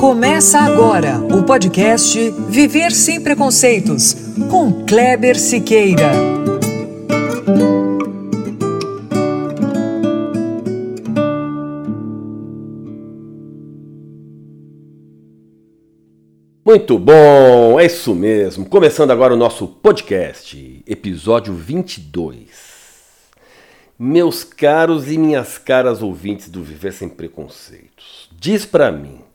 Começa agora o podcast Viver Sem Preconceitos, com Kleber Siqueira. Muito bom, é isso mesmo. Começando agora o nosso podcast, episódio 22. Meus caros e minhas caras ouvintes do Viver Sem Preconceitos, diz pra mim,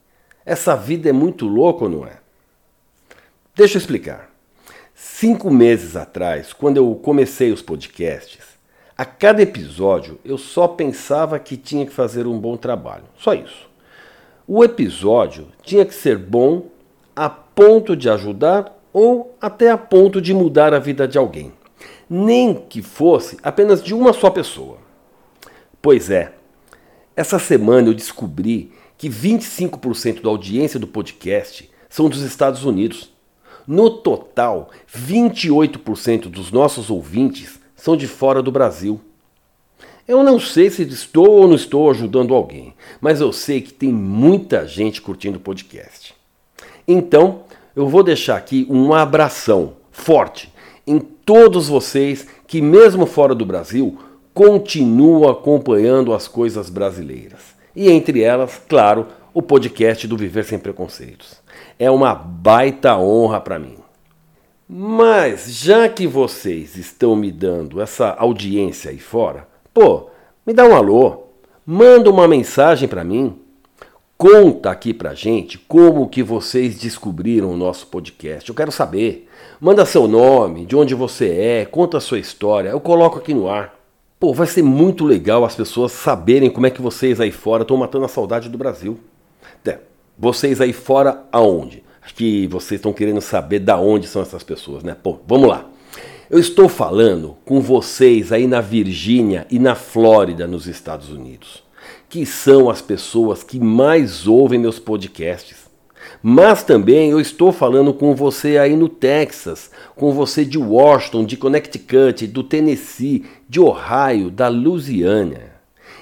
essa vida é muito louca ou não é? Deixa eu explicar. Cinco meses atrás, quando eu comecei os podcasts, a cada episódio eu só pensava que tinha que fazer um bom trabalho. Só isso. O episódio tinha que ser bom a ponto de ajudar ou até a ponto de mudar a vida de alguém. Nem que fosse apenas de uma só pessoa. Pois é, essa semana eu descobri que 25% da audiência do podcast são dos Estados Unidos. No total, 28% dos nossos ouvintes são de fora do Brasil. Eu não sei se estou ou não estou ajudando alguém, mas eu sei que tem muita gente curtindo o podcast. Então, eu vou deixar aqui um abração forte em todos vocês que, mesmo fora do Brasil, continuam acompanhando as coisas brasileiras e entre elas, claro, o podcast do Viver Sem Preconceitos. É uma baita honra para mim. Mas já que vocês estão me dando essa audiência aí fora, pô, me dá um alô, manda uma mensagem para mim. Conta aqui pra gente como que vocês descobriram o nosso podcast. Eu quero saber. Manda seu nome, de onde você é, conta a sua história. Eu coloco aqui no ar. Pô, vai ser muito legal as pessoas saberem como é que vocês aí fora estão matando a saudade do Brasil. É, vocês aí fora aonde? Acho que vocês estão querendo saber da onde são essas pessoas, né? Pô, vamos lá. Eu estou falando com vocês aí na Virgínia e na Flórida, nos Estados Unidos, que são as pessoas que mais ouvem meus podcasts. Mas também eu estou falando com você aí no Texas, com você de Washington, de Connecticut, do Tennessee, de Ohio, da Louisiana.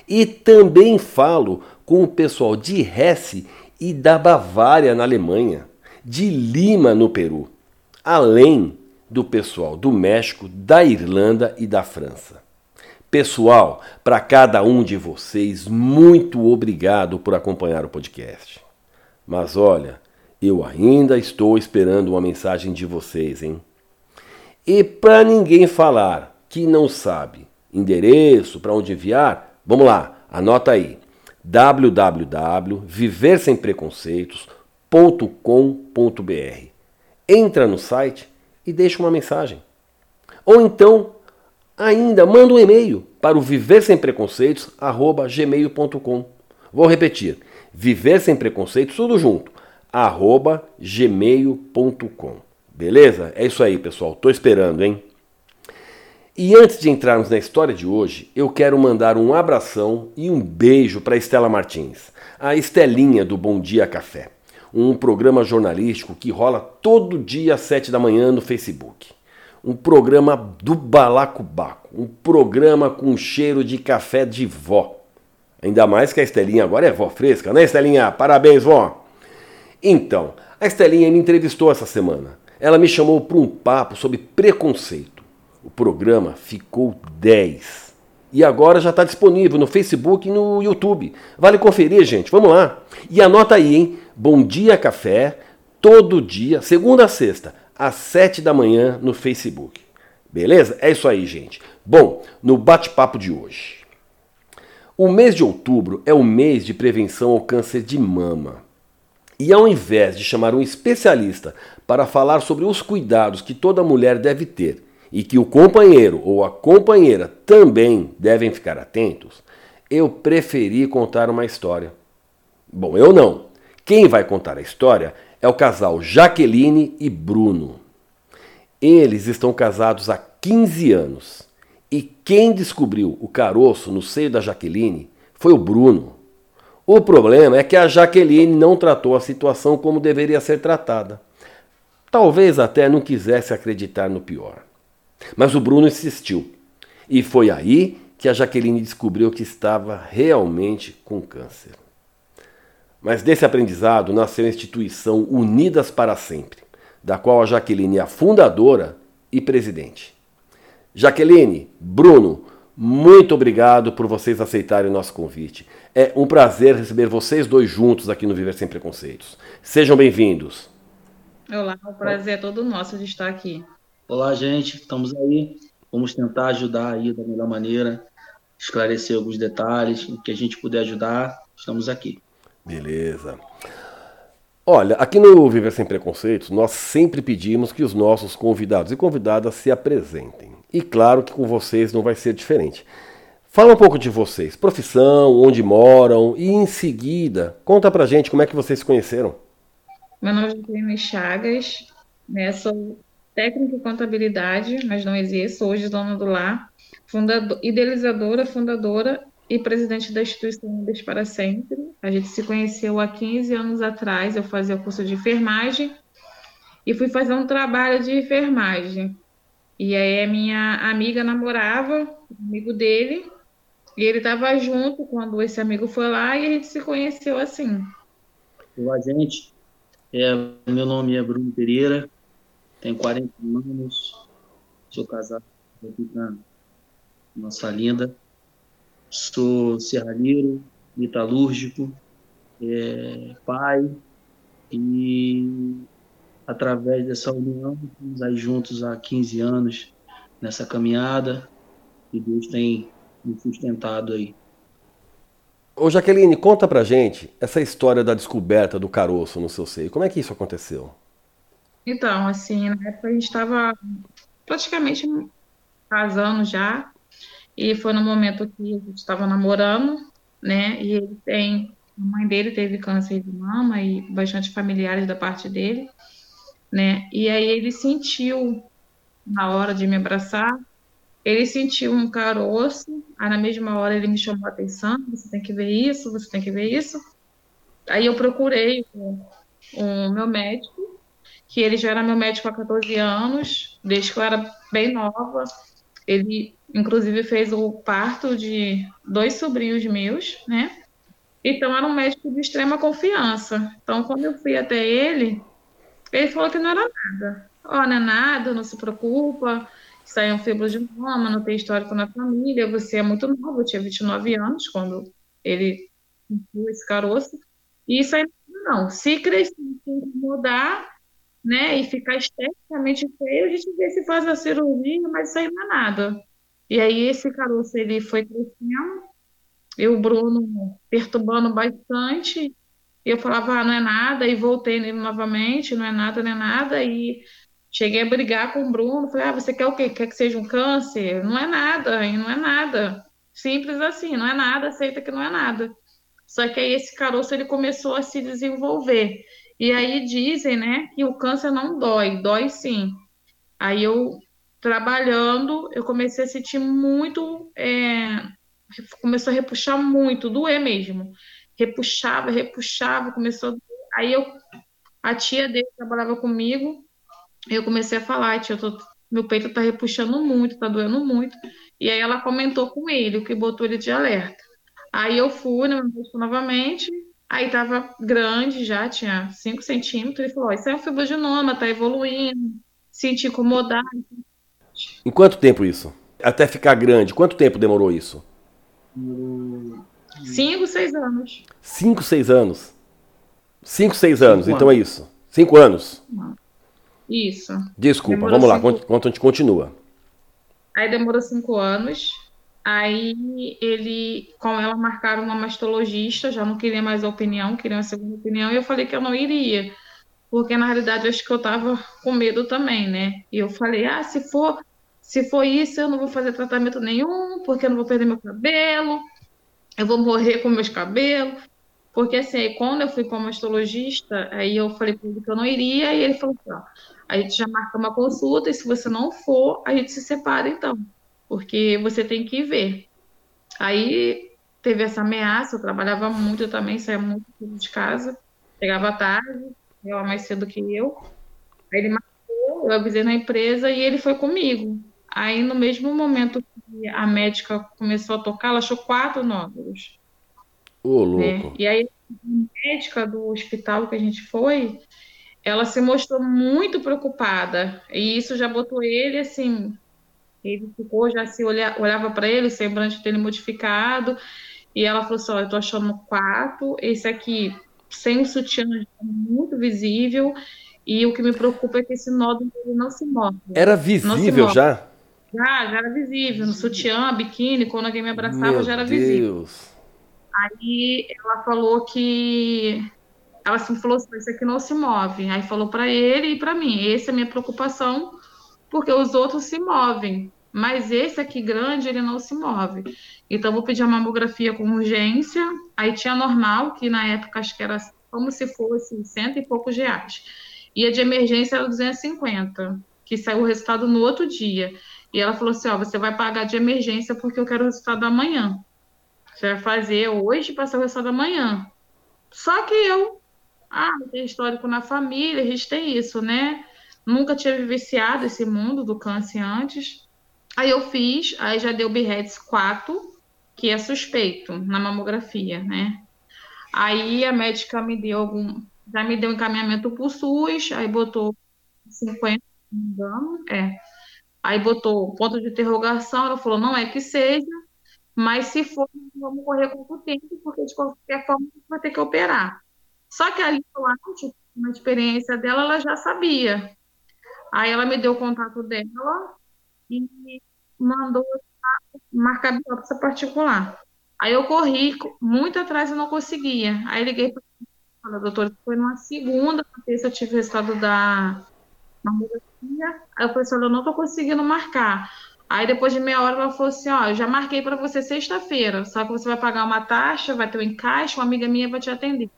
E também falo com o pessoal de Hesse e da Bavária na Alemanha, de Lima no Peru, além do pessoal do México, da Irlanda e da França. Pessoal, para cada um de vocês, muito obrigado por acompanhar o podcast. Mas olha, eu ainda estou esperando uma mensagem de vocês, hein? E para ninguém falar que não sabe endereço para onde enviar, vamos lá, anota aí: www.viversempreconceitos.com.br. Entra no site e deixa uma mensagem. Ou então, ainda manda um e-mail para o viversempreconceitos@gmail.com. Vou repetir: viver sem preconceitos tudo junto arroba gmail.com. Beleza? É isso aí, pessoal. Tô esperando, hein? E antes de entrarmos na história de hoje, eu quero mandar um abração e um beijo para Estela Martins, a Estelinha do Bom Dia Café, um programa jornalístico que rola todo dia às 7 da manhã no Facebook. Um programa do balacobaco, um programa com cheiro de café de vó. Ainda mais que a Estelinha agora é vó fresca, né, Estelinha? Parabéns, vó! Então, a Estelinha me entrevistou essa semana. Ela me chamou para um papo sobre preconceito. O programa ficou 10. E agora já está disponível no Facebook e no YouTube. Vale conferir, gente. Vamos lá. E anota aí, hein? Bom Dia Café, todo dia, segunda a sexta, às 7 da manhã no Facebook. Beleza? É isso aí, gente. Bom, no bate-papo de hoje. O mês de outubro é o mês de prevenção ao câncer de mama. E ao invés de chamar um especialista para falar sobre os cuidados que toda mulher deve ter e que o companheiro ou a companheira também devem ficar atentos, eu preferi contar uma história. Bom, eu não. Quem vai contar a história é o casal Jaqueline e Bruno. Eles estão casados há 15 anos e quem descobriu o caroço no seio da Jaqueline foi o Bruno. O problema é que a Jaqueline não tratou a situação como deveria ser tratada. Talvez até não quisesse acreditar no pior. Mas o Bruno insistiu. E foi aí que a Jaqueline descobriu que estava realmente com câncer. Mas desse aprendizado nasceu a instituição Unidas para Sempre, da qual a Jaqueline é a fundadora e presidente. Jaqueline, Bruno, muito obrigado por vocês aceitarem o nosso convite. É um prazer receber vocês dois juntos aqui no Viver Sem Preconceitos. Sejam bem-vindos. Olá, o prazer é todo nosso de estar aqui. Olá, gente, estamos aí. Vamos tentar ajudar aí da melhor maneira, esclarecer alguns detalhes, o que a gente puder ajudar, estamos aqui. Beleza. Olha, aqui no Viver Sem Preconceitos, nós sempre pedimos que os nossos convidados e convidadas se apresentem. E claro que com vocês não vai ser diferente. Fala um pouco de vocês, profissão, onde moram e em seguida, conta pra gente como é que vocês se conheceram. Meu nome é Jaqueline Chagas, né, sou técnica em contabilidade, mas não exerço, hoje dona do lar, fundador, idealizadora, fundadora e presidente da instituição Unidas para Sempre. A gente se conheceu há 15 anos atrás, eu fazia o curso de enfermagem e fui fazer um trabalho de enfermagem. E aí a minha amiga namorava, amigo dele, e ele estava junto quando esse amigo foi lá e a gente se conheceu assim. Olá, gente. É, meu nome é Bruno Pereira, tenho 40 anos, sou casado aqui com a nossa linda. Sou serralheiro, metalúrgico, é, pai e através dessa união, estamos aí juntos há 15 anos nessa caminhada e Deus tem me sustentado aí. Ô Jaqueline, conta pra gente essa história da descoberta do caroço no seu seio. Como é que isso aconteceu? Então, assim, na época a gente estava praticamente casando já, e foi no momento que a gente estava namorando, né? E ele tem, a mãe dele teve câncer de mama e bastante familiares da parte dele né? E aí ele sentiu, na hora de me abraçar, ele sentiu um caroço, aí na mesma hora ele me chamou a atenção, você tem que ver isso, você tem que ver isso. Aí eu procurei o, o meu médico, que ele já era meu médico há 14 anos, desde que eu era bem nova. Ele, inclusive, fez o parto de dois sobrinhos meus, né? Então, era um médico de extrema confiança. Então, quando eu fui até ele, ele falou que não era nada. Ó, oh, não é nada, não se preocupa. Isso aí é um mama, não tem histórico na família. Você é muito novo, eu tinha 29 anos quando ele sentiu esse caroço. E isso aí não. Se crescer, mudar, né, e ficar esteticamente feio, a gente vê se faz a cirurgia, mas isso aí não é nada. E aí esse caroço ele foi crescendo, e o Bruno perturbando bastante, e eu falava, ah, não é nada, e voltei nele novamente, não é nada, não é nada, e cheguei a brigar com o Bruno, falei, ah, você quer o quê? Quer que seja um câncer? Não é nada, e não é nada. Simples assim, não é nada, aceita que não é nada. Só que aí esse caroço ele começou a se desenvolver. E aí dizem, né, que o câncer não dói, dói sim. Aí eu, trabalhando, eu comecei a sentir muito, é, começou a repuxar muito, doer mesmo repuxava, repuxava, começou. Aí eu, a tia dele trabalhava comigo, eu comecei a falar, tia, tô, meu peito tá repuxando muito, tá doendo muito. E aí ela comentou com ele, o que botou ele de alerta. Aí eu fui no médico novamente, aí tava grande já, tinha 5 centímetros, ele falou, isso é um fibroadenoma, tá evoluindo, senti incomodado. Em quanto tempo isso? Até ficar grande, quanto tempo demorou isso? Cinco, seis anos. Cinco, seis anos. Cinco, seis anos, Cinco então é anos. é isso. Cinco anos. Isso. Desculpa, demorou vamos lá, cinco... enquanto a gente continua. Aí demorou cinco anos. Aí ele, com ela, marcaram uma mastologista, já não queria mais a opinião, queria uma segunda opinião, e eu falei que eu não iria. Porque na realidade eu acho que eu tava com medo também, né? E eu falei, ah, se for, se for isso, eu não vou fazer tratamento nenhum, porque eu não vou perder meu cabelo, eu vou morrer com meus cabelos. Porque assim, quando eu fui para o mastologista, aí eu falei para ele que eu não iria, e ele falou assim, ó, a gente já marca uma consulta, e se você não for, a gente se separa então, porque você tem que ver. Aí teve essa ameaça, eu trabalhava muito também, saía muito de casa, chegava tarde, chegava mais cedo que eu. Aí ele marcou, eu avisei na empresa e ele foi comigo. Aí, no mesmo momento que a médica começou a tocar, ela achou quatro nódulos. Ô, louco. Né? E aí, o médica do hospital que a gente foi, ela se mostrou muito preocupada. E isso já botou ele assim. Ele ficou, já se olha, olhava para ele, o semblante dele modificado. E ela falou assim: Olha, eu tô achando quatro, esse aqui sem o sutiã muito visível. E o que me preocupa é que esse nódulo não se move. Era visível já? Já, já era visível. No sutiã, biquíni, quando alguém me abraçava, Meu já era Deus. visível. Aí ela falou que. Ela assim, falou assim: esse aqui não se move. Aí falou para ele e para mim: essa é a minha preocupação, porque os outros se movem. Mas esse aqui grande, ele não se move. Então, vou pedir a mamografia com urgência. Aí tinha normal, que na época acho que era como se fosse cento e poucos reais. E a de emergência era 250, que saiu o resultado no outro dia. E ela falou assim: Ó, você vai pagar de emergência porque eu quero o resultado amanhã. Você vai fazer hoje e passar o resultado amanhã. Só que eu, ah, tem histórico na família, a gente tem isso, né? Nunca tinha vivenciado esse mundo do câncer antes. Aí eu fiz, aí já deu BREDS 4, que é suspeito na mamografia, né? Aí a médica me deu algum, já me deu encaminhamento para o SUS, aí botou 50, não me engano, é. Aí botou ponto de interrogação, ela falou, não é que seja, mas se for, vamos correr com o tempo, porque de qualquer forma vai ter que operar. Só que ali acho, na experiência dela, ela já sabia. Aí ela me deu o contato dela e mandou marcar biópsia particular. Aí eu corri muito atrás e não conseguia. Aí liguei para a doutora, foi numa segunda, na terça eu tive o resultado da mamografia. Aí eu falei assim, olha, eu não estou conseguindo marcar. Aí depois de meia hora ela falou assim, ó, eu já marquei para você sexta-feira, só que você vai pagar uma taxa, vai ter um encaixe, uma amiga minha vai te atender.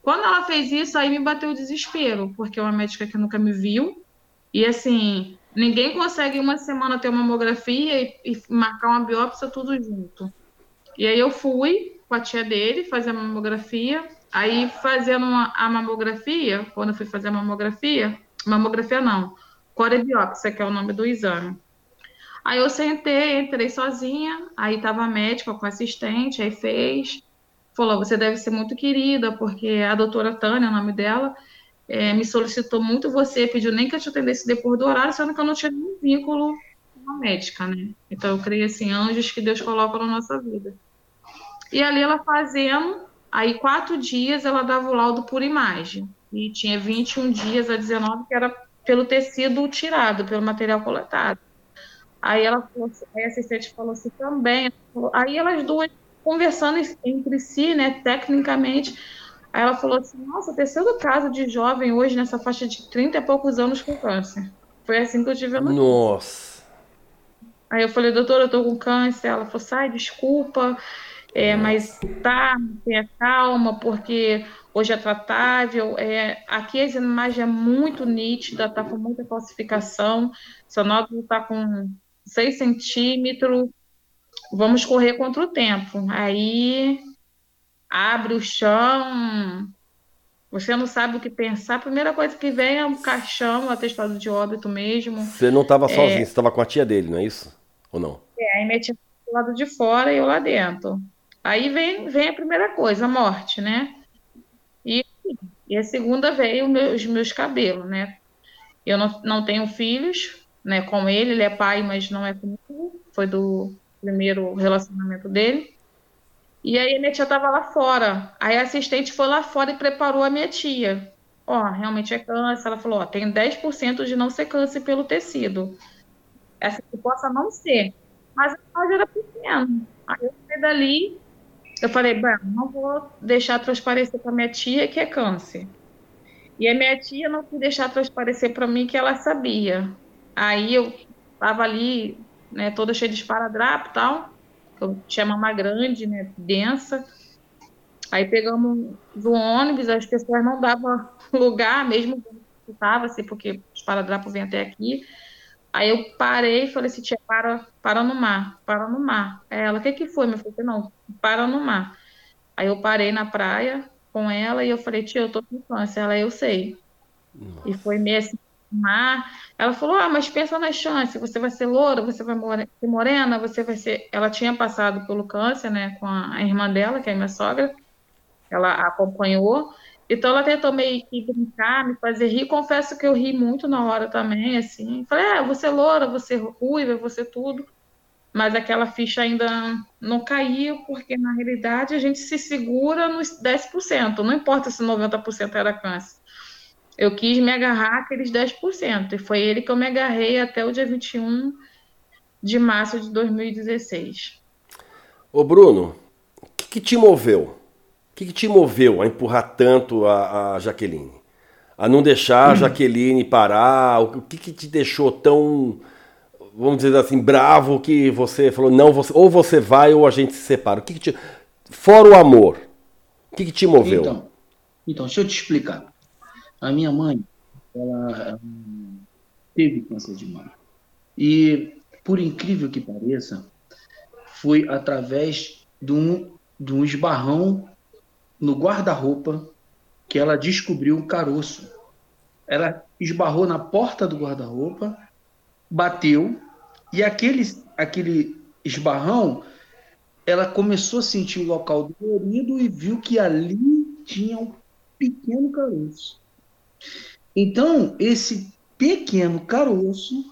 Quando ela fez isso, aí me bateu o desespero, porque é uma médica que nunca me viu, e assim, ninguém consegue uma semana ter uma mamografia e, e marcar uma biópsia tudo junto. E aí eu fui com a tia dele fazer a mamografia, aí fazendo uma, a mamografia, quando eu fui fazer a mamografia, mamografia não, corebiópsia, que é o nome do exame. Aí eu sentei, entrei sozinha, aí tava a médica com assistente, aí fez, falou, você deve ser muito querida, porque a doutora Tânia, o nome dela, é, me solicitou muito você, pediu nem que eu te atendesse depois do horário, sendo que eu não tinha nenhum vínculo com a médica, né? Então eu creio assim, anjos que Deus coloca na nossa vida. E ali ela fazendo, aí quatro dias ela dava o laudo por imagem e tinha 21 dias a 19 que era pelo tecido tirado, pelo material coletado. Aí ela falou, assim, aí a assistente falou assim também. Aí elas duas conversando entre si, né, tecnicamente. Aí ela falou assim: Nossa, terceiro caso de jovem hoje nessa faixa de 30 e poucos anos com câncer. Foi assim que eu tive a notícia. Nossa. Aí eu falei, doutora, eu tô com câncer. Ela falou, sai, desculpa, é, mas tá, tenha calma, porque hoje é tratável. É, aqui a imagem é muito nítida, está com muita calcificação. Seu nódulo está com 6 centímetros. Vamos correr contra o tempo. Aí abre o chão, você não sabe o que pensar. A primeira coisa que vem é um caixão, um atestado de óbito mesmo. Você não estava sozinho, é... você estava com a tia dele, não é isso? Ou não? É, aí minha tia do lado de fora e eu lá dentro. Aí vem, vem a primeira coisa, a morte, né? E, a segunda veio os meus cabelos, né? Eu não, não tenho filhos, né, com ele, ele é pai, mas não é comigo, foi do primeiro relacionamento dele. E aí a minha tia estava lá fora. Aí a assistente foi lá fora e preparou a minha tia. Ó, realmente é câncer. Ela falou, ó, tem 10% de não ser câncer pelo tecido. Essa que possa não ser. Mas a causa era pequena. Aí eu saí dali, eu falei, bem, não vou deixar transparecer para minha tia que é câncer. E a minha tia não quis deixar transparecer para mim que ela sabia. Aí eu tava ali, né, toda cheia de esparadrapo e tal. Eu tinha mama grande, né, densa. Aí pegamos o ônibus, as pessoas não davam lugar, mesmo que estava, assim, porque os paradrapos vêm até aqui. Aí eu parei e falei assim, tia, para, para no mar, para no mar. Ela, o que que foi? Eu falei, não, para no mar. Aí eu parei na praia com ela e eu falei, tia, eu tô com câncer. Ela, eu sei. Nossa. E foi meio assim, mar. Ela falou: Ah, mas pensa nas chances, você vai ser loura, você vai ser morena, você vai ser. Ela tinha passado pelo câncer, né, com a irmã dela, que é a minha sogra. ela acompanhou. Então ela tentou meio que brincar, me fazer rir. Confesso que eu ri muito na hora também, assim. Falei, é, você loura, você ruiva, você tudo. Mas aquela ficha ainda não caiu, porque na realidade a gente se segura nos 10%. Não importa se 90% era câncer. Eu quis me agarrar aqueles 10%. E foi ele que eu me agarrei até o dia 21 de março de 2016. Ô Bruno, o que, que te moveu? O que, que, te moveu a empurrar tanto a, a Jaqueline? A não deixar a hum. Jaqueline parar? O que, que te deixou tão, vamos dizer assim, bravo que você falou, não, você, ou você vai ou a gente se separa? O que, que te, fora o amor, o que, que te moveu? Então, então, deixa eu te explicar. A minha mãe, ela, teve câncer de mama. E, por incrível que pareça, foi através de um, de um esbarrão no guarda-roupa que ela descobriu um caroço. Ela esbarrou na porta do guarda-roupa, bateu, e aquele, aquele esbarrão, ela começou a sentir o local dolorido e viu que ali tinha um pequeno caroço. Então, esse pequeno caroço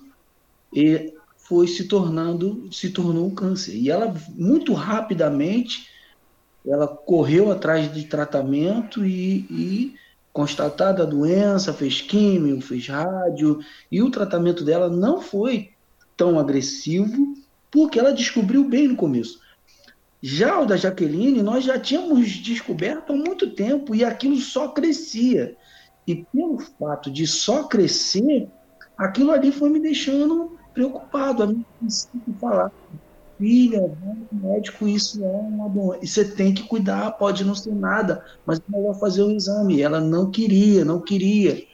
foi se tornando, se tornou um câncer. E ela, muito rapidamente, ela correu atrás de tratamento e, e constatada a doença, fez químio, fez rádio, e o tratamento dela não foi tão agressivo, porque ela descobriu bem no começo. Já o da Jaqueline, nós já tínhamos descoberto há muito tempo, e aquilo só crescia. E pelo fato de só crescer, aquilo ali foi me deixando preocupado. A mim falar, filha, médico, isso é uma doença. E você tem que cuidar, pode não ser nada, mas é melhor fazer o um exame. Ela não queria, não queria,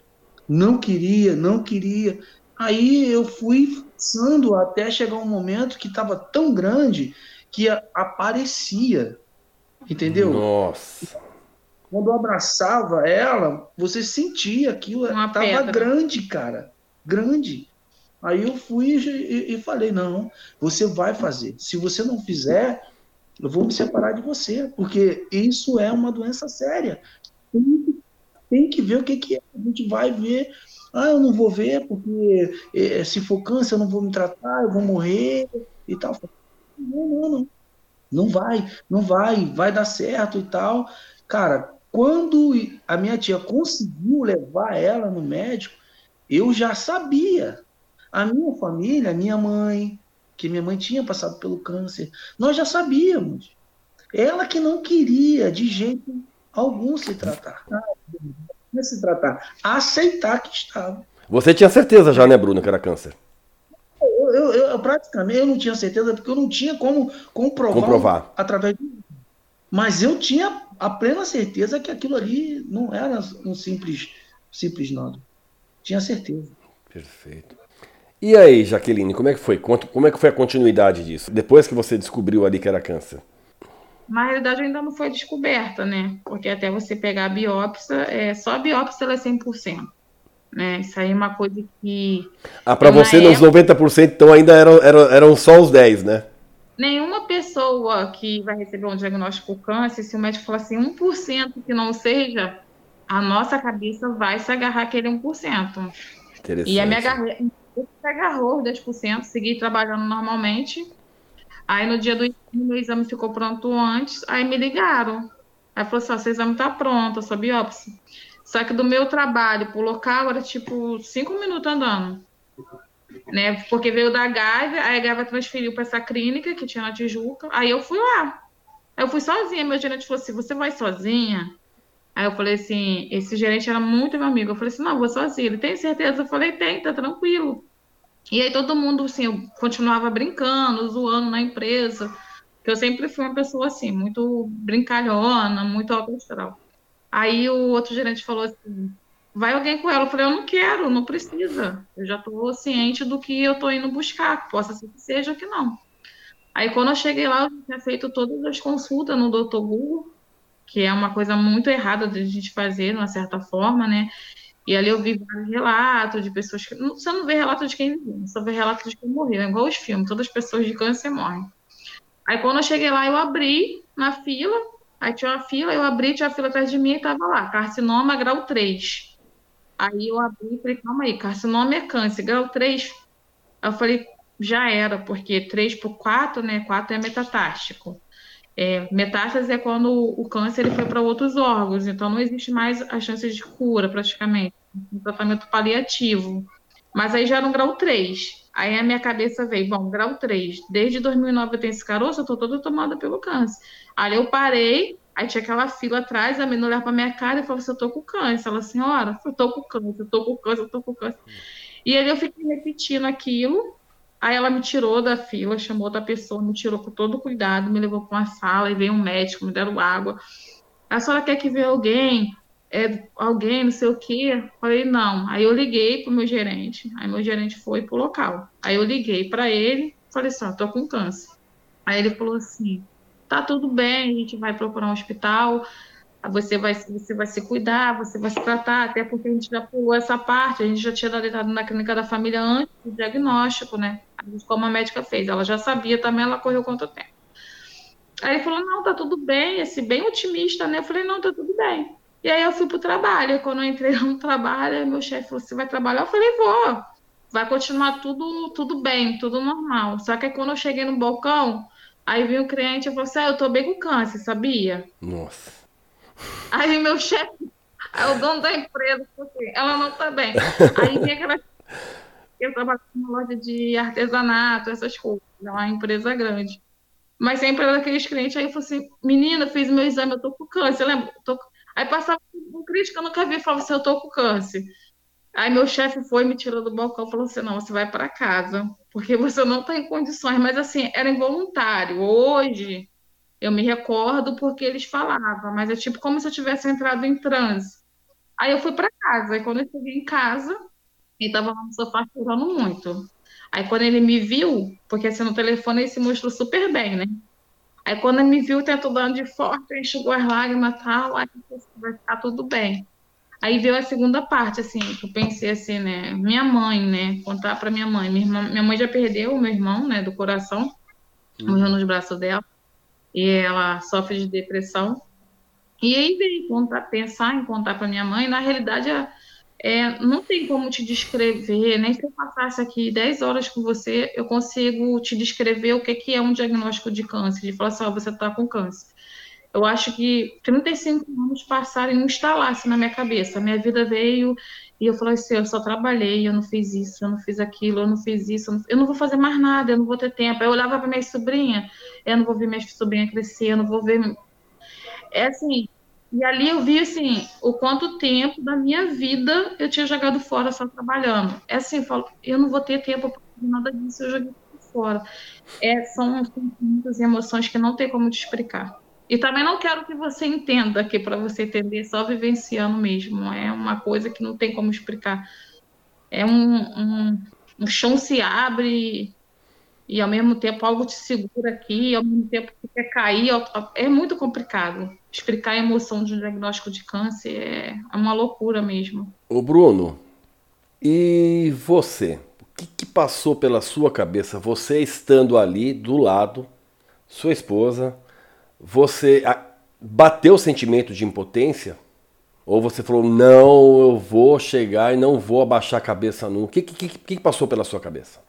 não queria, não queria. Aí eu fui forçando até chegar um momento que estava tão grande que aparecia. Entendeu? Nossa. Quando eu abraçava ela, você sentia aquilo, estava grande, cara. Grande. Aí eu fui e, e, falei: não, você vai fazer. Se você não fizer, eu vou me separar de você, porque isso é uma doença séria. Tem, tem que ver o que, que é. A gente vai ver. Ah, eu não vou ver, porque eh, se for câncer, eu não vou me tratar, eu vou morrer e tal. Não, não, não. Não vai, não vai, vai dar certo e tal. Cara, quando a minha tia conseguiu levar ela no médico, eu já sabia a minha família, a minha mãe, que minha mãe tinha passado pelo câncer, nós já sabíamos. Ela que não queria de jeito algum se tratar. Não é se tratar, aceitar que estava. Você tinha certeza já, né, Bruno, que era câncer? Eu, eu, eu, praticamente eu não tinha certeza porque eu não tinha como comprovar, comprovar. através de. Mas eu tinha a plena certeza que aquilo ali não era um simples, simples nódulo. Tinha certeza. Perfeito. E aí, Jaqueline, como é que foi? Como é que foi a continuidade disso? Depois que você descobriu ali que era câncer? Na realidade, ainda não foi descoberta, né? Porque até você pegar a biópsia, é, só a biópsia ela é 100%. Né? Isso aí é uma coisa que. Ah, para você, época, nos 90%, então ainda eram, eram, eram só os 10%, né? Nenhuma pessoa que vai receber um diagnóstico câncer, se o médico falar assim, 1% que não seja, a nossa cabeça vai se agarrar aquele 1%. Interessante. E a minha agarrei, agarrou 10%, segui trabalhando normalmente. Aí no dia do exame, meu exame ficou pronto antes, aí me ligaram. Aí falou assim: seu exame tá pronto, a sua biópsia. Só que do meu trabalho pro local era tipo cinco minutos andando. Né? Porque veio da Gávea, aí a Gávea transferiu para essa clínica que tinha na Tijuca. Aí eu fui lá. Aí eu fui sozinha. Meu gerente falou assim: você vai sozinha? Aí eu falei assim, esse gerente era muito meu amigo. Eu falei assim, não, vou sozinho. Ele tem certeza? Eu falei, tem, tá tranquilo. E aí todo mundo, assim, eu continuava brincando, zoando na empresa. Que eu sempre fui uma pessoa, assim, muito brincalhona, muito alto. Aí o outro gerente falou assim, vai alguém com ela. Eu falei, eu não quero, não precisa. Eu já estou ciente do que eu estou indo buscar. Possa ser que seja que não. Aí quando eu cheguei lá, eu tinha feito todas as consultas no Dr. Google que é uma coisa muito errada de a gente fazer, de uma certa forma, né? E ali eu vi vários relatos de pessoas que. Você não vê relato de quem viveu, só vê relato de quem morreu, é igual os filmes, todas as pessoas de câncer morrem. Aí quando eu cheguei lá, eu abri na fila, Aí tinha uma fila, eu abri, tinha a fila atrás de mim e tava lá, carcinoma grau 3. Aí eu abri e falei, calma aí, carcinoma é câncer, grau 3. Aí eu falei, já era, porque 3 por 4, né? 4 é metatástico. É, metástase é quando o câncer ele foi para outros órgãos, então não existe mais a chance de cura, praticamente. Um tratamento paliativo. Mas aí já era um grau 3. Aí a minha cabeça veio, bom, grau 3. Desde 2009 eu tenho esse caroço, eu tô toda tomada pelo câncer. Aí eu parei, aí tinha aquela fila atrás, a menina olhava pra minha cara e falou assim, eu tô com câncer. Ela, senhora, eu tô com câncer, eu tô com câncer, eu tô com câncer. E aí eu fiquei repetindo aquilo, Aí ela me tirou da fila, chamou outra pessoa, me tirou com todo cuidado, me levou para uma sala e veio um médico, me deram água. A senhora quer que veja alguém? É, alguém, não sei o quê? Falei, não. Aí eu liguei pro meu gerente. Aí meu gerente foi pro local. Aí eu liguei para ele, falei assim, tô com câncer. Aí ele falou assim, tá tudo bem, a gente vai procurar um hospital, você vai, você vai se cuidar, você vai se tratar, até porque a gente já pulou essa parte, a gente já tinha deitado na clínica da família antes do diagnóstico, né? Como a médica fez, ela já sabia também, ela correu quanto tempo. Aí ele falou, não, tá tudo bem, esse bem otimista, né? Eu falei, não, tá tudo bem. E aí eu fui pro trabalho, quando eu entrei no trabalho, meu chefe falou, você vai trabalhar? Eu falei, vou. Vai continuar tudo, tudo bem, tudo normal. Só que aí, quando eu cheguei no balcão, aí veio o cliente e falou assim, ah, eu tô bem com câncer, sabia? Nossa. Aí meu chefe, o dono da empresa, assim, ela não tá bem. Aí vem aquela. Eu trabalho numa loja de artesanato, essas coisas, é uma empresa grande. Mas sempre era daqueles clientes, aí eu falei assim, menina, fiz meu exame, eu tô com câncer, lembra? Tô... Aí passava um crítico eu nunca vi falava assim, eu tô com câncer. Aí meu chefe foi, me tirou do balcão falou assim, não, você vai para casa, porque você não tá em condições. Mas assim, era involuntário. Hoje, eu me recordo porque eles falavam, mas é tipo como se eu tivesse entrado em transe. Aí eu fui para casa, e quando eu cheguei em casa, ele estava lá no sofá chorando muito. Aí quando ele me viu, porque assim no telefone ele se mostrou super bem, né? Aí quando ele me viu tentou dando de forte, enxugou as lágrimas e tal, aí vai ficar tudo bem. Aí veio a segunda parte, assim, que eu pensei assim, né? Minha mãe, né? Contar para minha mãe. Minha, irmã, minha mãe já perdeu o meu irmão, né? Do coração. Morreu nos braços dela e ela sofre de depressão. E aí veio contar, pensar em contar para minha mãe, na realidade é, é, não tem como te descrever, nem se eu passasse aqui 10 horas com você, eu consigo te descrever o que, que é um diagnóstico de câncer, de falar assim, você está com câncer. Eu acho que 35 anos passaram e não instalasse na minha cabeça. A minha vida veio e eu falei assim, eu só trabalhei, eu não fiz isso, eu não fiz aquilo, eu não fiz isso, eu não, eu não vou fazer mais nada, eu não vou ter tempo. Eu olhava para minha sobrinha, eu não vou ver minha sobrinha crescer, eu não vou ver. É assim, e ali eu vi assim, o quanto tempo da minha vida eu tinha jogado fora só trabalhando. É assim, eu falo, eu não vou ter tempo para nada disso, eu joguei fora. É, são sentimentos e emoções que não tem como te explicar. E também não quero que você entenda que para você entender só vivenciando mesmo. É uma coisa que não tem como explicar. É um, um, um chão se abre e ao mesmo tempo algo te segura aqui, ao mesmo tempo que quer cair. É muito complicado. Explicar a emoção de um diagnóstico de câncer é, é uma loucura mesmo. Ô Bruno, e você? O que, que passou pela sua cabeça, você estando ali do lado, sua esposa, você bateu o sentimento de impotência? Ou você falou, não, eu vou chegar e não vou abaixar a cabeça nunca? O que, que, que, passou pela sua cabeça?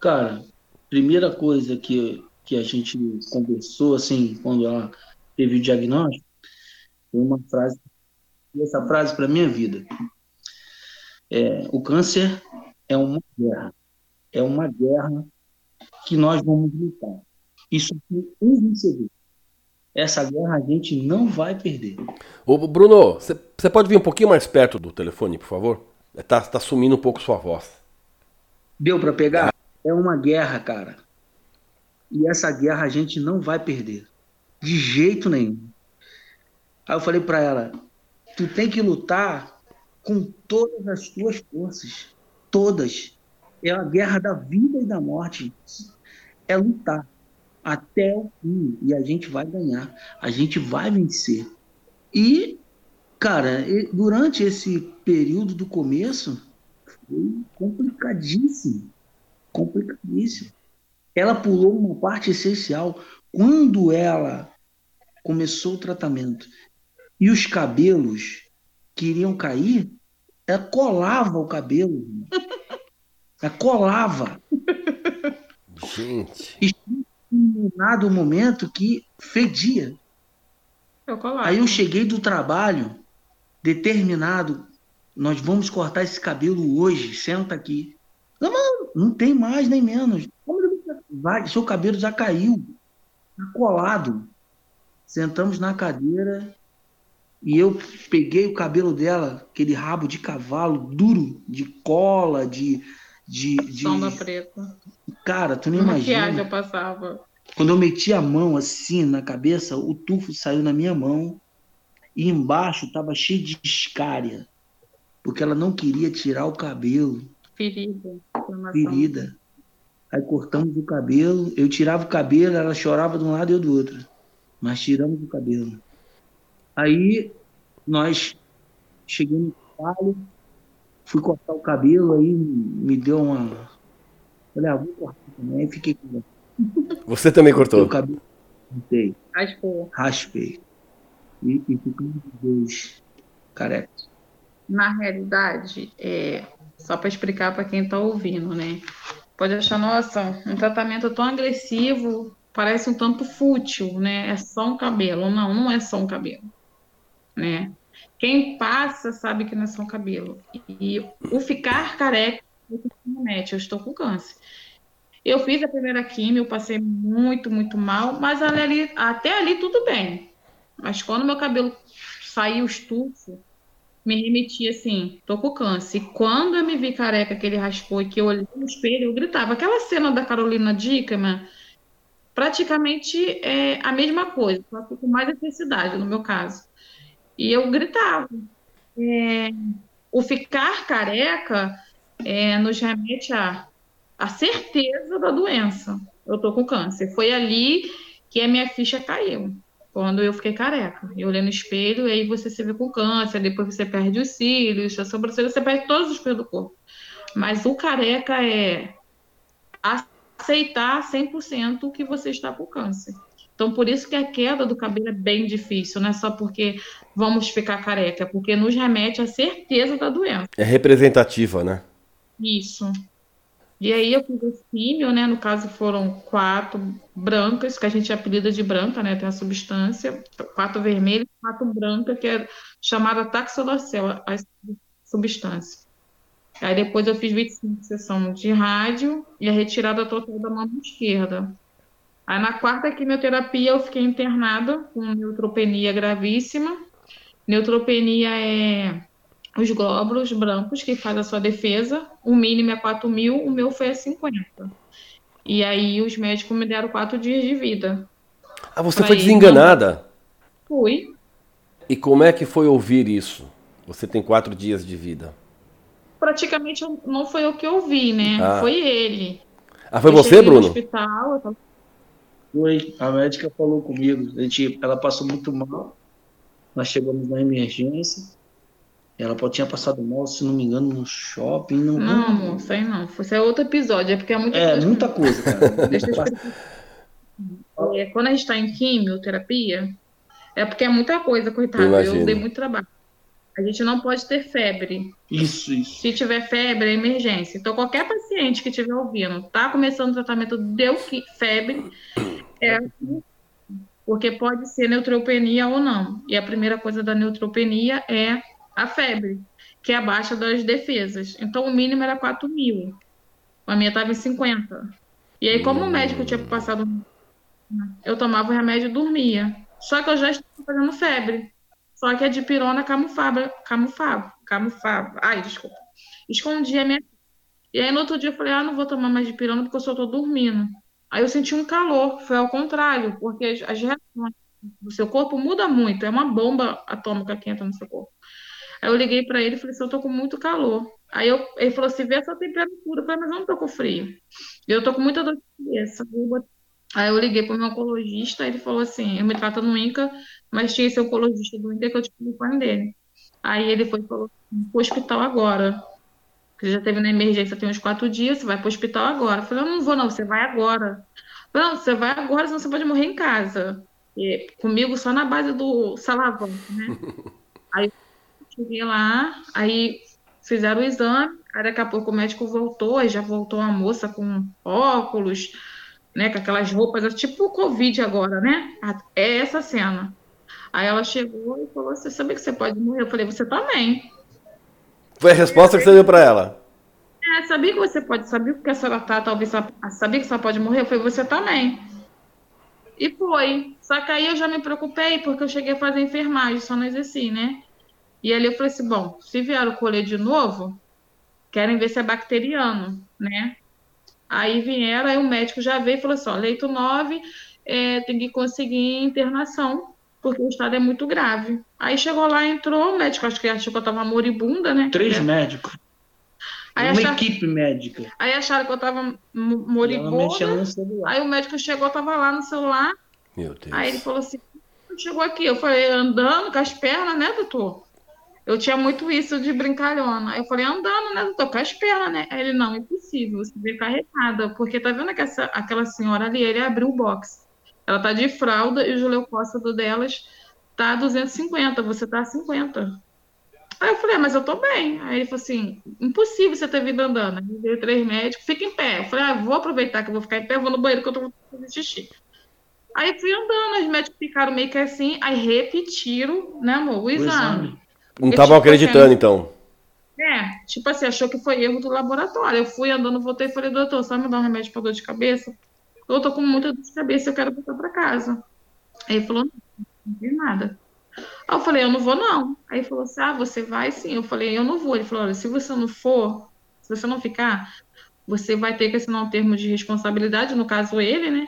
Cara, primeira coisa que, que a gente conversou, assim, quando ela teve o diagnóstico, foi uma frase, essa frase para minha vida. É, o câncer é uma guerra. É uma guerra que nós vamos lutar. Isso um vencedor. Essa guerra a gente não vai perder. Ô, Bruno, você pode vir um pouquinho mais perto do telefone, por favor? Tá, tá sumindo um pouco sua voz. Deu para pegar? É uma guerra, cara. E essa guerra a gente não vai perder. De jeito nenhum. Aí eu falei para ela: tu tem que lutar com todas as tuas forças. Todas. É a guerra da vida e da morte. É lutar até o fim. E a gente vai ganhar, a gente vai vencer. E, cara, durante esse período do começo, foi complicadíssimo. Complicadíssimo. Ela pulou uma parte essencial. Quando ela começou o tratamento e os cabelos queriam cair, ela colava o cabelo. Ela colava. Gente. E dado momento que fedia. Colava. Aí eu cheguei do trabalho, determinado, nós vamos cortar esse cabelo hoje, senta aqui. Não, não, não tem mais nem menos. Vai, seu cabelo já caiu, tá colado. Sentamos na cadeira e eu peguei o cabelo dela, aquele rabo de cavalo duro, de cola, de. De, de... Sombra preta. Cara, tu não Maquiagem imagina. eu passava. Quando eu meti a mão assim na cabeça, o tufo saiu na minha mão e embaixo estava cheio de escária, porque ela não queria tirar o cabelo, Ferida. ferida. Aí cortamos o cabelo, eu tirava o cabelo, ela chorava de um lado e eu do outro, mas tiramos o cabelo. Aí nós chegamos no trabalho, fui cortar o cabelo, aí me deu uma. Falei, ah, vou cortar também, aí fiquei com Você também o cortou. cabelo. Cortei. Raspou. raspei. E, e ficamos os dois carecas. Na realidade, é, só para explicar para quem está ouvindo, né? Pode achar, nossa, um tratamento tão agressivo, parece um tanto fútil, né? É só um cabelo. Não, não é só um cabelo, né? Quem passa sabe que não é só cabelo. E o ficar careca é eu estou com câncer. Eu fiz a primeira quimio, passei muito, muito mal, mas ali- até ali tudo bem. Mas quando meu cabelo saiu estufo, me remetia assim, tô com câncer. E quando eu me vi careca, que ele raspou e que eu olhei no espelho, eu gritava. Aquela cena da Carolina Dickman, praticamente é a mesma coisa, só que com mais intensidade, no meu caso. E eu gritava. É, o ficar careca é, nos remete a, a certeza da doença. Eu tô com câncer. Foi ali que a minha ficha caiu quando eu fiquei careca. Eu olhei no espelho e aí você se vê com câncer, depois você perde os cílios, a sobrancelha, você perde todos os pelos do corpo. Mas o careca é aceitar 100% que você está com câncer. Então, por isso que a queda do cabelo é bem difícil, não é só porque vamos ficar careca, é porque nos remete à certeza da doença. É representativa, né? Isso. E aí eu fiz esse químio, né? No caso foram quatro brancas, que a gente apelida de branca, né? Tem a substância, quatro vermelhas, quatro brancas, que é chamada taxodocel, a substância. Aí depois eu fiz 25 sessões de rádio e a retirada total da mão esquerda. Aí na quarta quimioterapia eu fiquei internada com neutropenia gravíssima. Neutropenia é os glóbulos brancos que faz a sua defesa. O mínimo é 4 mil, o meu foi a 50. E aí os médicos me deram quatro dias de vida. Ah, você Pra foi desenganada. Fui. E como é que foi ouvir isso? Você tem quatro dias de vida. Praticamente eu- não foi o que eu vi, né? Ah. Foi ele. Ah, foi Eu você, cheguei no Bruno? hospital, eu tava Foi, a médica falou comigo. A gente, ela passou muito mal. Nós chegamos na emergência. Ela tinha passado mal, se não me engano, no shopping. Não, Não, amor, isso aí não. Isso é outro episódio, é porque é muita É, coisa. muita coisa, cara. Deixa eu explicar. É, quando a gente está em quimioterapia, é porque é muita coisa, coitado. Imagino. Eu dei muito trabalho. A gente não pode ter febre. Isso, isso. Se tiver febre, é emergência. Então, qualquer paciente que estiver ouvindo, tá começando o tratamento, deu que- febre, é porque pode ser neutropenia ou não. E a primeira coisa da neutropenia é a febre, que é abaixo das defesas. Então, o mínimo era 4 mil. A minha estava em 50. E aí, como o médico tinha passado, eu tomava o remédio e dormia. Só que eu já estava fazendo febre. Só que a dipirona camuflava, camuflava, camuflava. Ai, desculpa. Escondia a minha. E aí, no outro dia, eu falei: ah, não vou tomar mais dipirona porque eu só tô dormindo. Aí eu senti um calor, foi ao contrário, porque as, reações do seu corpo mudam muito, é uma bomba atômica que entra no seu corpo. Aí eu liguei para ele e falei assim, eu tô com muito calor. Aí eu, ele falou assim, vê essa temperatura. Eu falei, mas eu não tô com frio. Eu tô com muita dor de cabeça. Aí eu liguei pro meu oncologista, ele falou assim, eu me trato no INCA, mas tinha esse oncologista do INCA que eu tinha o telefone dele. Aí ele foi falou, assim, pro hospital agora. Você já teve na emergência tem uns quatro dias, você vai pro hospital agora. Eu falei, eu não vou não, você vai agora. Falei, não, você vai agora, senão você pode morrer em casa. E comigo só na base do salavão, né? Aí cheguei lá, aí fizeram o exame, aí daqui a pouco o médico voltou, aí já voltou uma moça com óculos, né, com aquelas roupas, tipo o Covid agora, né? É essa cena. Aí ela chegou e falou: Você sabia que você pode morrer? Eu falei: Você também. Foi a resposta que você deu para ela. É, sabia que você pode, sabia que a senhora tá, talvez, sabia que a senhora pode morrer? Eu falei: Você também. E foi. Só que aí eu já me preocupei, porque eu cheguei a fazer enfermagem, só não exerci, né? E ali eu falei assim: Bom, se vieram colher de novo, querem ver se é bacteriano, né? Aí vieram, aí o médico já veio e falou assim: ó, leito 9, é, tem que conseguir internação, porque o estado é muito grave. Aí chegou lá, entrou, o médico, acho que achou que eu tava moribunda, né? Três é. médicos. Aí Uma acharam, equipe médica. Aí acharam que eu tava moribunda. Aí o médico chegou, tava lá no celular. Meu Deus. Aí ele falou assim: chegou aqui. Eu falei, andando com as pernas, né, doutor? Eu tinha muito isso de brincalhona. Eu falei, andando, né? Tô com as pernas, né? Aí ele, não, impossível, você veio carregada. Porque tá vendo que essa, aquela senhora ali, ele abriu o box. Ela tá de fralda e o do delas tá 250, você tá 50. Aí eu falei, ah, mas eu tô bem. Aí ele falou assim, impossível você ter vindo andando. Aí veio três médicos, fica em pé. Eu falei, ah, vou aproveitar que eu vou ficar em pé, vou no banheiro que eu tô fazendo xixi. Aí fui andando, os médicos ficaram meio que assim, aí repetiram, né, amor, o exame. O exame. Não estavam tipo, acreditando, assim, então. É, tipo assim, achou que foi erro do laboratório. Eu fui andando, voltei e falei, doutor, só me dá um remédio para dor de cabeça? Eu tô com muita dor de cabeça, eu quero voltar para casa. Aí ele falou, não, não tem nada. Aí eu falei, eu não vou não. Aí ele falou assim, ah, você vai sim. Eu falei, eu não vou. Ele falou, olha, se você não for, se você não ficar, você vai ter que assinar um termo de responsabilidade, no caso ele, né?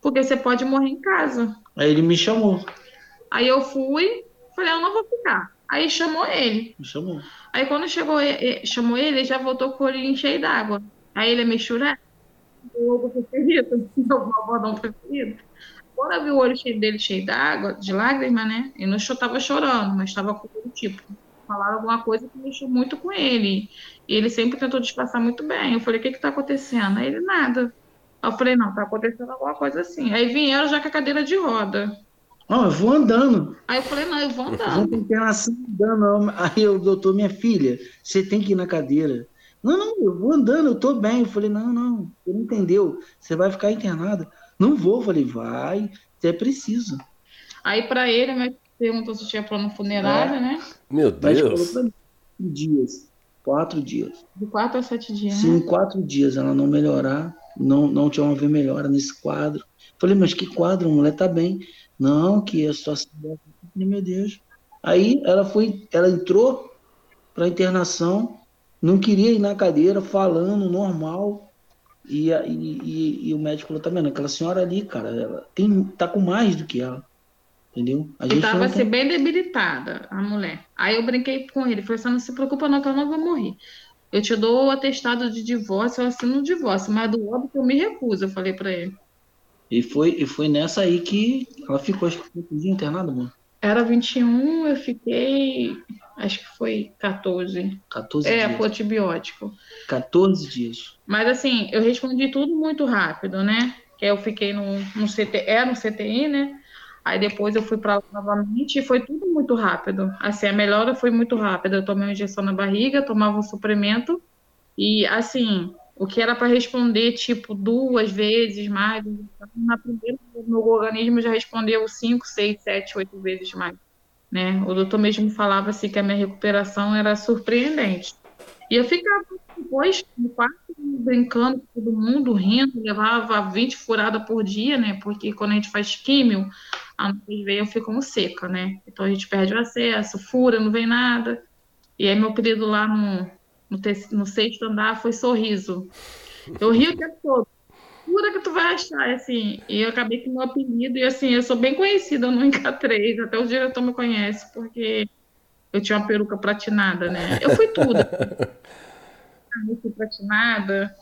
Porque você pode morrer em casa. Aí ele me chamou. Aí eu fui, falei, eu não vou ficar. Aí chamou ele. Me chamou. Aí quando chegou, chamou ele, ele já voltou com o olhinho cheio d'água. Aí ele é meio churé. O ovo preferido, o bordão preferido. Quando eu vi o olho cheio dele cheio d'água, de lágrima, né? Eu não estava chorando, mas estava com o tipo. Falaram alguma coisa que mexeu muito com ele. E ele sempre tentou disfarçar muito bem. Eu falei, o que que tá acontecendo? Aí ele, nada. Aí eu falei, não, tá acontecendo alguma coisa assim. Aí vieram já com a cadeira de roda. Não, eu vou andando. Aí eu falei, não, eu vou andando. Vou pra internação andando. Aí o doutor, minha filha, você tem que ir na cadeira. Não, não, eu vou andando, eu tô bem. Eu falei, não, não, você não entendeu. Você vai ficar internada. Não vou. Eu falei, vai, você é preciso. Aí para ele, me perguntou se tinha plano funerário, é. né? Meu Deus. Falou dias. Quatro dias. De quatro a sete dias. Sim, né? quatro dias. Ela não melhorar, não, não tinha uma ver melhora nesse quadro. Falei, mas que quadro? A mulher tá bem. Não, que a situação dela. Meu Deus. Aí ela foi, ela entrou para internação, não queria ir na cadeira, falando normal. E, e, e, e o médico falou, tá vendo? Aquela senhora ali, cara, ela tem, tá com mais do que ela. Entendeu? A gente tava assim, bem debilitada, a mulher. Aí eu brinquei com ele, falei assim, não se preocupa não, que eu não vou morrer. Eu te dou o atestado de divórcio, eu assino o divórcio, mas do óbito eu me recuso, eu falei para ele. E foi, e foi nessa aí que ela ficou, acho que foi um internada, mano. Era 21, eu fiquei, acho que foi 14. 14 é, dias. É, foi antibiótico. 14 dias. Mas assim, eu respondi tudo muito rápido, né? Que eu fiquei no, no CT, era no CTI, né? Aí depois eu fui para lá novamente e foi tudo muito rápido. Assim, a melhora foi muito rápida. Eu tomei uma injeção na barriga, tomava um suplemento e assim, o que era para responder, tipo, duas vezes mais, na primeira, o meu organismo já respondeu cinco, seis, sete, oito vezes mais. Né? O doutor mesmo falava assim que a minha recuperação era surpreendente. E eu ficava depois no quarto brincando com todo mundo, rindo, levava 20 furadas por dia, né? Porque quando a gente faz químio, a nossa veia ficam seca, né? Então a gente perde o acesso, fura, não vem nada. E aí meu período lá no, no, no sexto andar foi sorriso. Eu rio o tempo todo. Pura que tu vai achar, assim. E eu acabei com o meu apelido, e assim, eu sou bem conhecida no Inca3, até o diretor me conhece, porque eu tinha uma peruca platinada, né? Eu fui tudo. eu fui platinada.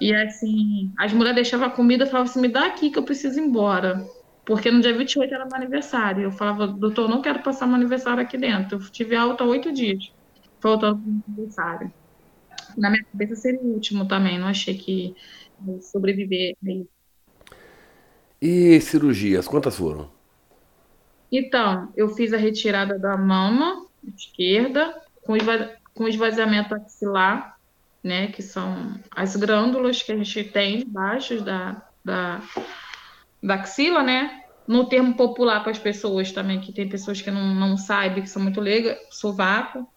E assim, as mulheres deixavam a comida e falavam assim: me dá aqui que eu preciso ir embora. Porque no dia 28 era meu aniversário. Eu falava, doutor, não quero passar meu aniversário aqui dentro. Eu tive alta oito dias. Faltando meu aniversário na minha cabeça seria o último também. Não achei que sobreviver aí. E cirurgias, quantas foram? Então, eu fiz a retirada da mama esquerda com, esva com esvaziamento axilar, né, que são as glândulas que a gente tem embaixo da, da, da axila, né? No termo popular para as pessoas também, que tem pessoas que não, não sabem, que são muito leigas, sovaco,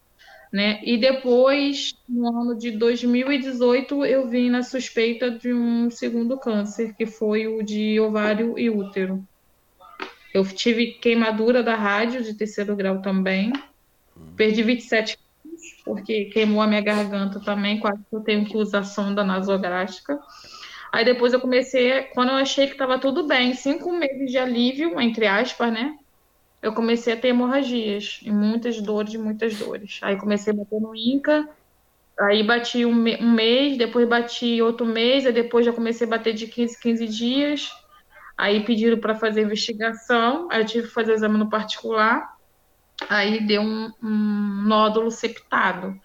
né? E depois, no ano de 2018, eu vim na suspeita de um segundo câncer, que foi o de ovário e útero. Eu tive queimadura da rádio de terceiro grau também. Perdi 27 quilos, porque queimou a minha garganta também, quase que eu tenho que usar sonda nasográfica. Aí depois eu comecei, quando eu achei que estava tudo bem, cinco meses de alívio, entre aspas, né? Eu comecei a ter hemorragias, e muitas dores, muitas dores. Aí comecei a bater no INCA, aí bati um, um mês, depois bati outro mês, aí depois já comecei a bater de 15, 15 dias. Aí pediram para fazer investigação, aí eu tive que fazer exame no particular, aí deu um, um nódulo septado.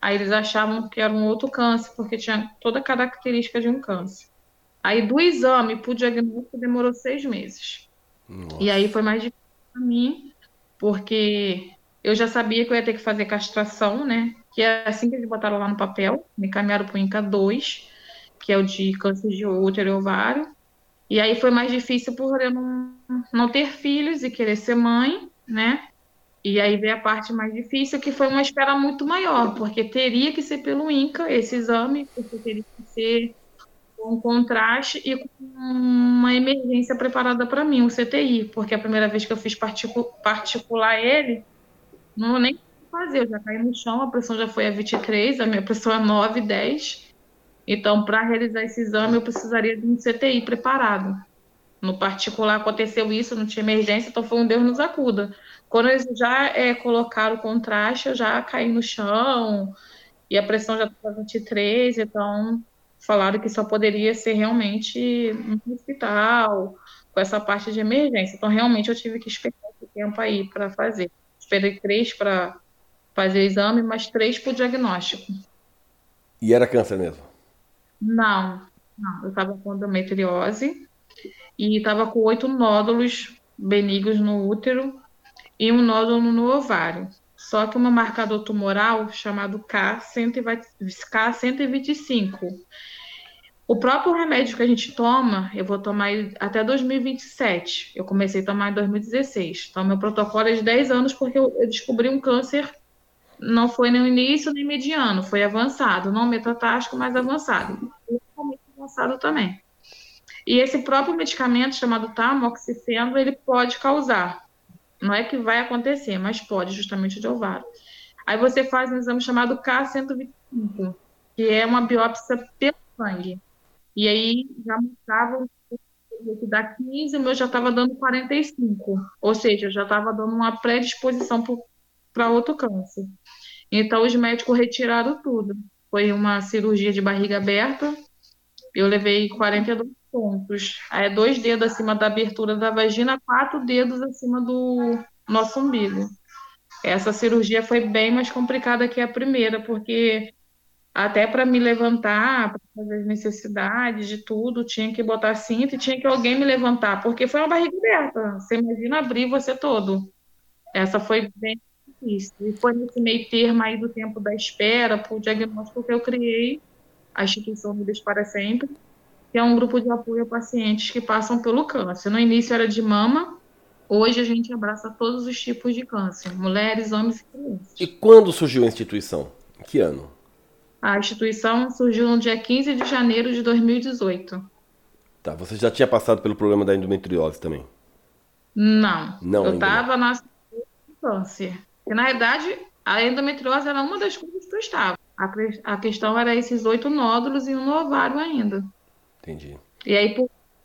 Aí eles achavam que era um outro câncer, porque tinha toda a característica de um câncer. Aí do exame para o diagnóstico demorou seis meses. Nossa. E aí foi mais difícil para mim, porque eu já sabia que eu ia ter que fazer castração, né? Que é assim que eles botaram lá no papel, me caminharam para o INCA 2, que é o de câncer de útero e ovário. E aí foi mais difícil por eu não, não ter filhos e querer ser mãe, né? E aí veio a parte mais difícil, que foi uma espera muito maior, porque teria que ser pelo INCA esse exame, porque teria que ser com contraste e com uma emergência preparada para mim, o CTI, porque a primeira vez que eu fiz particu particular ele, não nem fazer, eu já caí no chão, a pressão já foi a 23, a minha pressão é 9, 10. Então, para realizar esse exame, eu precisaria de um CTI preparado. No particular aconteceu isso, não tinha emergência, então foi um Deus nos acuda. Quando eles já é, colocaram o contraste, eu já caí no chão e a pressão já estava 23, então falaram que só poderia ser realmente no hospital, com essa parte de emergência. Então, realmente, eu tive que esperar esse tempo aí para fazer. Esperei três para fazer o exame, mas três para o diagnóstico. E era câncer mesmo? Não, não. Eu estava com endometriose e estava com oito nódulos benignos no útero e um nódulo no ovário. Só que uma marcador tumoral chamado K125. O próprio remédio que a gente toma, eu vou tomar até 2027. Eu comecei a tomar em 2016. Então, meu protocolo é de 10 anos porque eu descobri um câncer, não foi no início nem mediano, foi avançado, não metatástico, mas avançado. avançado também. E esse próprio medicamento chamado tamoxifeno, ele pode causar não é que vai acontecer, mas pode, justamente de ovário. Aí você faz um exame chamado K125, que é uma biópsia pelo sangue. E aí já mostrava que dá 15, o meu já estava dando 45. Ou seja, já estava dando uma predisposição para outro câncer. Então os médicos retiraram tudo. Foi uma cirurgia de barriga aberta. Eu levei 42 pontos. É dois dedos acima da abertura da vagina, quatro dedos acima do nosso umbigo. Essa cirurgia foi bem mais complicada que a primeira, porque até para me levantar, para fazer as necessidades de tudo, tinha que botar cinto e tinha que alguém me levantar, porque foi uma barriga aberta. Você imagina abrir você todo. Essa foi bem difícil. E foi nesse meio termo aí do tempo da espera para o diagnóstico que eu criei a instituição Unidas para Sempre, que é um grupo de apoio a pacientes que passam pelo câncer. No início era de mama, hoje a gente abraça todos os tipos de câncer, mulheres, homens e crianças. E quando surgiu a instituição? Que ano? A instituição surgiu no dia 15 de janeiro de 2018. Tá, você já tinha passado pelo problema da endometriose também? Não. Não eu estava na câncer. E, na verdade, a endometriose era uma das coisas que eu estava. A, a questão era esses oito nódulos e um no ovário ainda. Entendi. E aí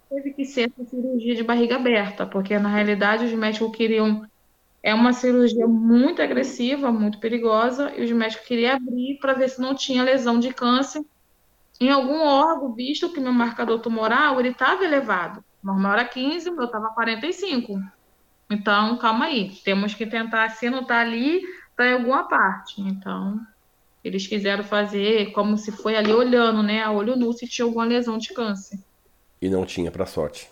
teve que ser essa cirurgia de barriga aberta, porque na realidade os médicos queriam. É uma cirurgia muito agressiva, muito perigosa, e os médicos queriam abrir para ver se não tinha lesão de câncer em algum órgão, visto que meu marcador tumoral ele estava elevado. Normal era 15, o meu estava 45. Então, calma aí, temos que tentar, se não está ali, está em alguma parte. Então, eles quiseram fazer como se foi ali olhando, né, a olho nu, se tinha alguma lesão de câncer. E não tinha, para sorte.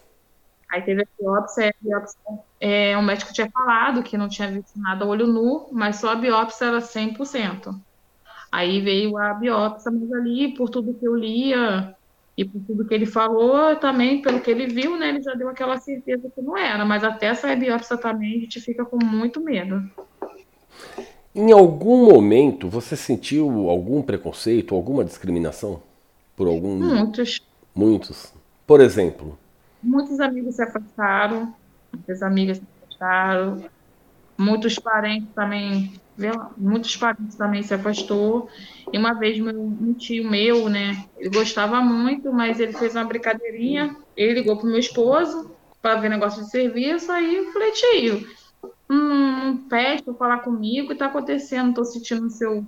Aí teve a biópsia, a biópsia é, o médico tinha falado que não tinha visto nada olho nu, mas só a biópsia era 100%. Aí veio a biópsia, mas ali, por tudo que eu lia e por tudo que ele falou, também, pelo que ele viu, né, ele já deu aquela certeza que não era. Mas até essa biópsia também, a gente fica com muito medo. Em algum momento você sentiu algum preconceito, alguma discriminação por algum? Muitos. Muitos. Por exemplo? Muitos amigos se afastaram, muitas amigas se afastaram, muitos parentes também, muitos parentes também se afastou. E uma vez meu, um tio meu, né, ele gostava muito, mas ele fez uma brincadeirinha, ele ligou pro meu esposo para ver negócio de serviço, aí eu falei, tio, um, um pede para falar comigo, o que está acontecendo? Estou sentindo o seu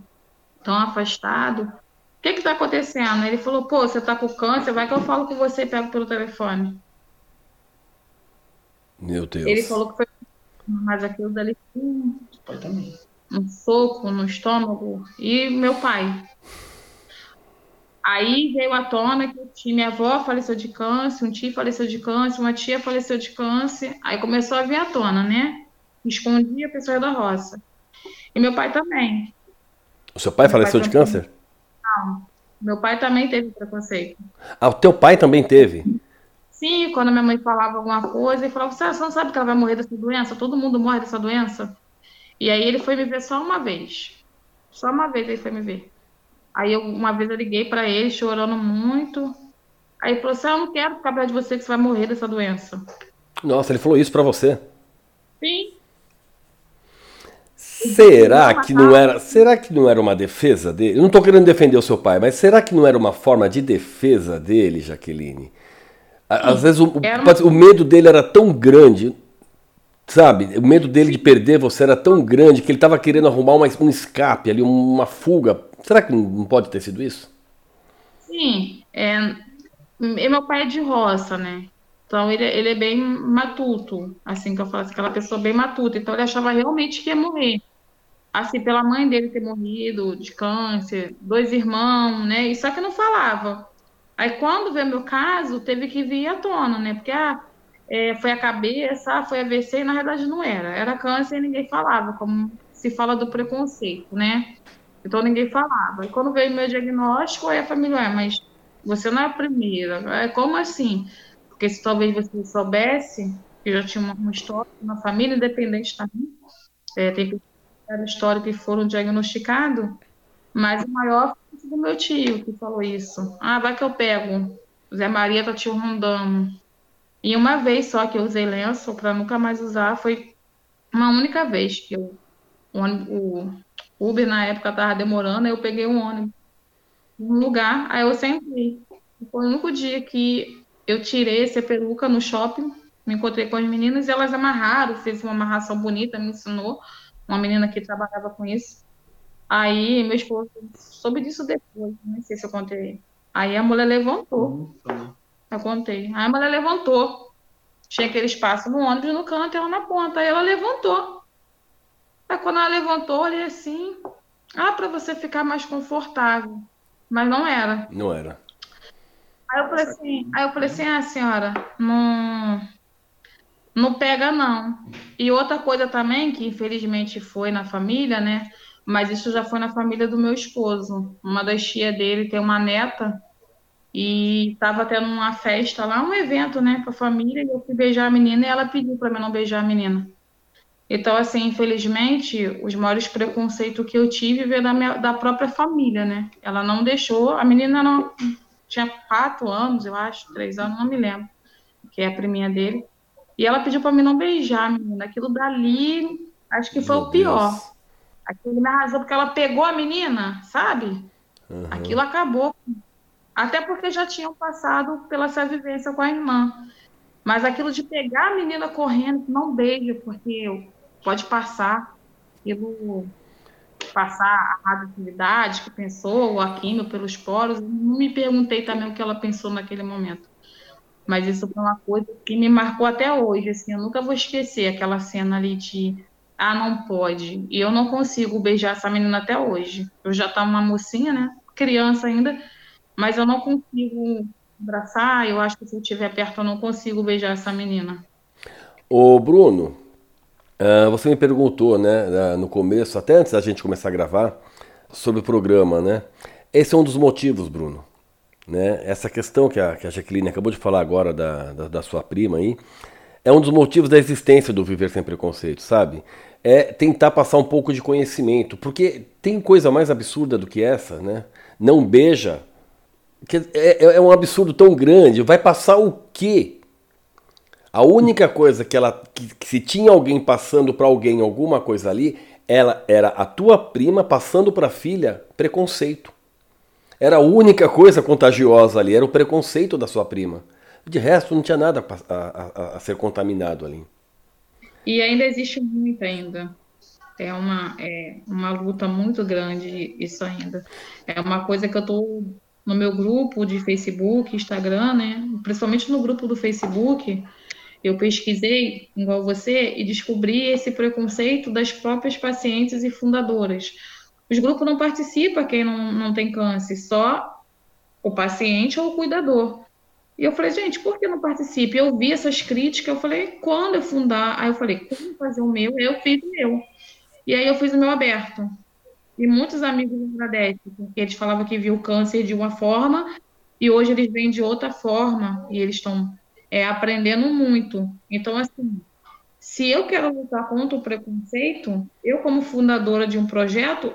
tão afastado. O que está acontecendo? Ele falou, pô, você está com câncer, vai que eu falo com você e pego pelo telefone. Meu Deus. Ele falou que foi mas aquilo dali um, um soco no estômago. E meu pai. Aí veio à tona que tinha, minha avó faleceu de câncer, um tio faleceu de câncer, uma tia faleceu de câncer. Aí começou a vir à tona, né? Escondia a pessoa da roça. E meu pai também. O seu pai meu faleceu pai de também... câncer? Não. Meu pai também teve preconceito. Ah, o teu pai também teve? Sim, quando minha mãe falava alguma coisa, ele falava, você não sabe que ela vai morrer dessa doença? Todo mundo morre dessa doença. E aí ele foi me ver só uma vez. Só uma vez ele foi me ver. Aí eu, uma vez eu liguei para ele, chorando muito. Aí ele falou assim, eu não quero ficar perto de você que você vai morrer dessa doença. Nossa, ele falou isso para você? Sim. Será que não era, será que não era uma defesa dele? Eu não estou querendo defender o seu pai, mas será que não era uma forma de defesa dele, Jaqueline? Às vezes o, uma... o medo dele era tão grande, sabe? O medo dele de perder você era tão grande que ele estava querendo arrumar uma, um escape ali, uma fuga. Será que não pode ter sido isso? Sim. É, meu pai é de roça, né? Então ele, ele é bem matuto, assim que eu falo, aquela pessoa bem matuta. Então ele achava realmente que ia morrer. Assim, pela mãe dele ter morrido de câncer, dois irmãos, né? E só que não falava. Aí quando veio meu caso, teve que vir à tona, né? Porque ah, é, foi a cabeça, foi AVC, e na verdade não era. Era câncer e ninguém falava, como se fala do preconceito, né? Então ninguém falava. E quando veio meu diagnóstico, aí a família, é, mas você não é a primeira. É, como assim? Porque se talvez você soubesse, que já tinha uma, história na família, independente também, é, tem história que foram diagnosticados, mas o maior do meu tio que falou isso. Ah, vai que eu pego. Zé Maria tá te rondando. E uma vez só que eu usei lenço para nunca mais usar, foi uma única vez que eu, o, o Uber na época tava demorando, aí eu peguei um ônibus um lugar, aí eu sentei. Foi o único dia que eu tirei essa peruca no shopping, me encontrei com as meninas e elas amarraram, fez uma amarração bonita, me ensinou, uma menina que trabalhava com isso. Aí meu esposo soube disso depois, não sei se eu contei. Aí a mulher levantou. Eu contei. Aí a mulher levantou. Tinha aquele espaço no ônibus no canto e ela na ponta. Aí ela levantou. Aí quando ela levantou, eu olhei assim. Ah, para você ficar mais confortável. Mas não era. Não era. Aí eu falei assim, aí eu falei assim, ah, senhora, não, não pega não. E outra coisa também, que infelizmente foi na família, né? mas isso já foi na família do meu esposo. Uma das tias dele tem uma neta e estava tendo uma festa lá, um evento, né, com a família, e eu fui beijar a menina e ela pediu para mim não beijar a menina. Então, assim, infelizmente, os maiores preconceitos que eu tive veio da, minha, da própria família, né? Ela não deixou, a menina não tinha quatro anos, eu acho, três anos, não me lembro, que é a priminha dele. E ela pediu para mim não beijar a menina. Aquilo dali, acho que foi Meu o pior. Deus. Aquilo me arrasou porque ela pegou a menina, sabe? Uhum. Aquilo acabou. Até porque já tinham passado pela essa vivência com a irmã. Mas aquilo de pegar a menina correndo, não beijo, porque pode passar pelo passar a radioatividade que pensou, ou a química pelos poros. Não me perguntei também o que ela pensou naquele momento. Mas isso foi uma coisa que me marcou até hoje. Assim, eu nunca vou esquecer aquela cena ali de ah, não pode. E eu não consigo beijar essa menina até hoje. Eu já tá uma mocinha, né? Criança ainda, mas eu não consigo abraçar, eu acho que se eu estiver perto eu não consigo beijar essa menina. Ô Bruno, uh, você me perguntou, né, no começo, até antes da gente começar a gravar, sobre o programa, né? Esse é um dos motivos, Bruno. Né? Essa questão que a, que a Jaqueline acabou de falar agora da, da, da sua prima aí, é um dos motivos da existência do Viver Sem Preconceito, sabe? É tentar passar um pouco de conhecimento, porque tem coisa mais absurda do que essa, né? Não beija, é, é, é um absurdo tão grande. Vai passar o quê? A única coisa que ela, que, que se tinha alguém passando para alguém alguma coisa ali, ela era a tua prima passando para a filha preconceito. Era a única coisa contagiosa ali, era o preconceito da sua prima. De resto, não tinha nada a, a, a ser contaminado ali. E ainda existe muito ainda. É uma, é uma luta muito grande isso ainda. É uma coisa que eu estou no meu grupo de Facebook, Instagram, né? Principalmente no grupo do Facebook, eu pesquisei, igual você, e descobri esse preconceito das próprias pacientes e fundadoras. Os grupos não participam quem não, não tem câncer, só o paciente ou o cuidador. E eu falei, gente, por que não participe? Eu vi essas críticas, eu falei, quando eu fundar? Aí eu falei, como fazer o meu? Eu fiz o meu. E aí eu fiz o meu aberto. E muitos amigos me agradecem, porque eles falavam que viu o câncer de uma forma e hoje eles vêm de outra forma e eles estão é, aprendendo muito. Então, assim, se eu quero lutar contra o preconceito, eu, como fundadora de um projeto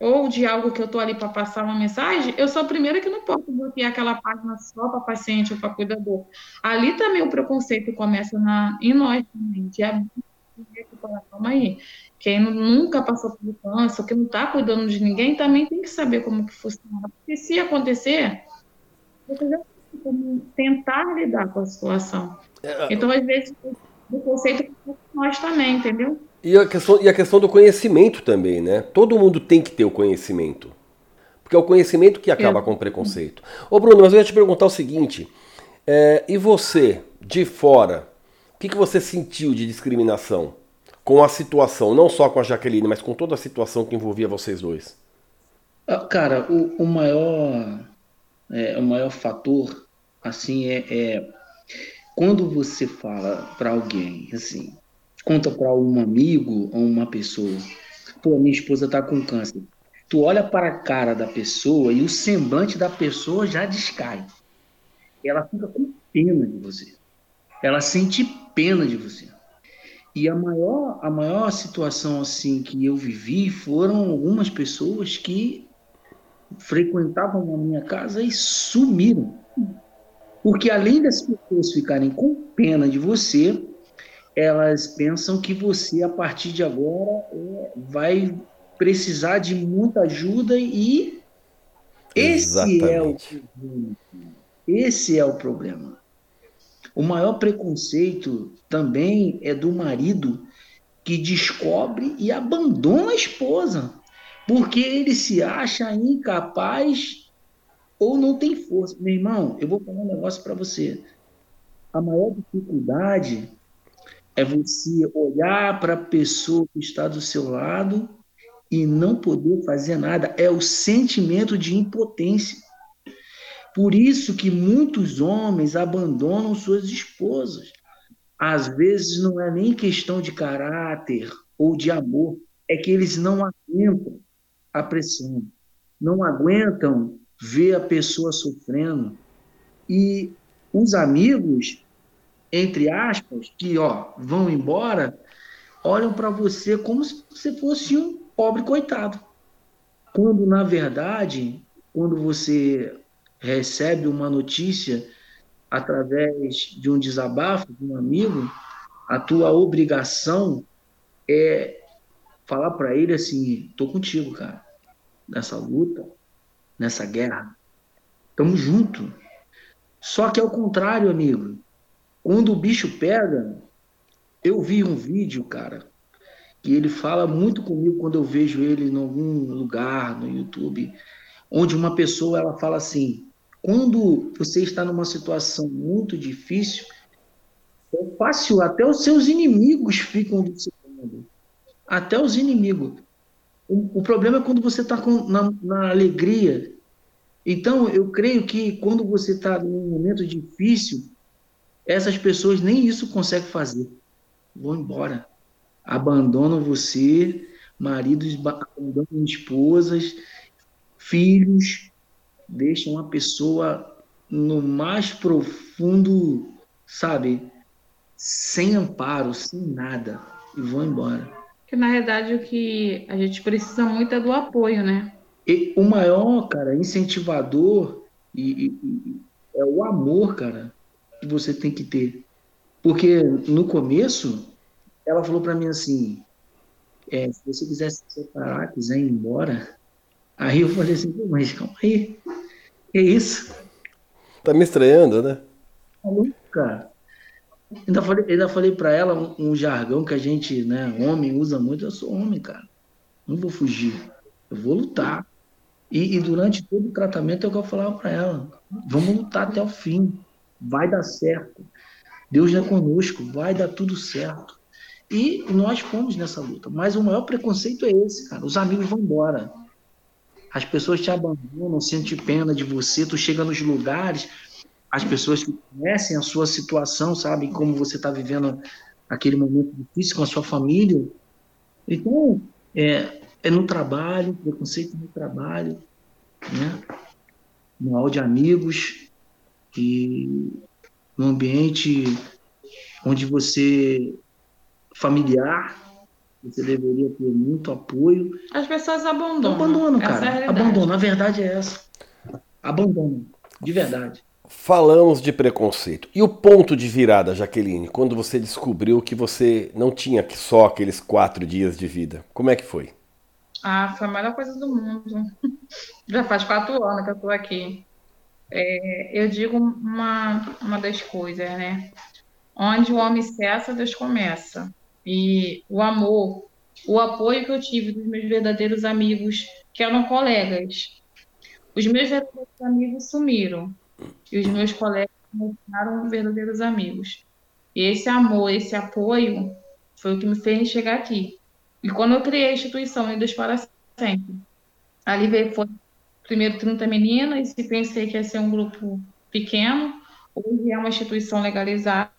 ou de algo que eu estou ali para passar uma mensagem, eu sou a primeira que não posso bloquear aquela página só para paciente ou para cuidador. Ali também o preconceito começa na, em nós também. De calma aí. Quem nunca passou por câncer, que não está cuidando de ninguém, também tem que saber como que funciona. Porque se acontecer, você já como tentar lidar com a situação. É, então, às vezes, o conceito nós também, entendeu? E a, questão, e a questão do conhecimento também, né? Todo mundo tem que ter o conhecimento. Porque é o conhecimento que acaba é. com o preconceito. Ô Bruno, mas eu ia te perguntar o seguinte. É, e você, de fora, o que, que você sentiu de discriminação? com a situação, não só com a Jaqueline, mas com toda a situação que envolvia vocês dois? Ah, cara, o, o maior é, o maior fator assim é, é quando você fala para alguém assim, conta para um amigo ou uma pessoa, pô, minha esposa tá com câncer. Tu olha para a cara da pessoa e o semblante da pessoa já descai. Ela fica com pena de você. Ela sente pena de você. E a maior, a maior situação assim que eu vivi foram algumas pessoas que frequentavam a minha casa e sumiram. Porque além das pessoas ficarem com pena de você, elas pensam que você, a partir de agora, é, vai precisar de muita ajuda e esse é o problema. Esse é o problema. O maior preconceito também é do marido que descobre e abandona a esposa, porque ele se acha incapaz ou não tem força. Meu irmão, eu vou falar um negócio para você. A maior dificuldade é você olhar para a pessoa que está do seu lado e não poder fazer nada. É o sentimento de impotência. Por isso que muitos homens abandonam suas esposas. Às vezes não é nem questão de caráter ou de amor, é que eles não aguentam a pressão, não aguentam ver a pessoa sofrendo. E os amigos, entre aspas, que ó, vão embora, olham para você como se você fosse um pobre coitado. Quando, na verdade, quando você recebe uma notícia através de um desabafo de um amigo, a tua obrigação é falar para ele assim: tô contigo, cara, nessa luta, nessa guerra. Tamo junto. Só que é o contrário, amigo. Quando o bicho pega, eu vi um vídeo, cara, que ele fala muito comigo quando eu vejo ele em algum lugar no YouTube, onde uma pessoa ela fala assim: quando você está numa situação muito difícil, é fácil, até os seus inimigos ficam do seu lado. Até os inimigos. O, o problema é quando você está na, na alegria, Então, eu creio que quando você está num momento difícil, essas pessoas nem isso conseguem fazer. Vão embora. Abandonam você, maridos abandonam esposas, filhos, deixam a pessoa no mais profundo, sabe, sem amparo, sem nada, e vão embora. Que na verdade o que a gente precisa muito é do apoio, né? E o maior, cara, incentivador e, e, é o amor, cara, que você tem que ter. Porque no começo, ela falou para mim assim: é, se você quiser se separar, quiser ir embora. Aí eu falei assim: mas calma aí, que isso? Tá me estranhando, né? Cara, ainda falei, ainda falei para ela um, um, jargão que a gente, né, homem usa muito. Eu sou homem, cara. Não vou fugir. Eu vou lutar. E, e durante todo o tratamento é o que eu falava para ela: vamos lutar até o fim. Vai dar certo. Deus é conosco. Vai dar tudo certo. E nós fomos nessa luta. Mas o maior preconceito é esse, cara. Os amigos vão embora. As pessoas te abandonam, sentem pena de você. Tu chega nos lugares, as pessoas que conhecem a sua situação, sabem como você está vivendo aquele momento difícil com a sua família. Então, é, é no trabalho, preconceito no trabalho, né? no hall de amigos, e no ambiente onde você familiar, você deveria ter muito apoio. As pessoas abandonam. Abandonam, cara. É a abandonam. A verdade é essa. Abandonam. De verdade. Falamos de preconceito. E o ponto de virada, Jaqueline, quando você descobriu que você não tinha só aqueles quatro dias de vida? Como é que foi? Ah, foi a melhor coisa do mundo. Já faz quatro anos que eu estou aqui. É, eu digo uma, uma das coisas, né? Onde o homem cessa, Deus começa. E o amor, o apoio que eu tive dos meus verdadeiros amigos, que eram colegas. Os meus verdadeiros amigos sumiram. E os meus colegas me tornaram verdadeiros amigos. E esse amor, esse apoio, foi o que me fez chegar aqui. E quando eu criei a instituição Unidas para Sempre, ali veio, foi primeiro 30 meninas e pensei que ia ser um grupo pequeno. Hoje é uma instituição legalizada.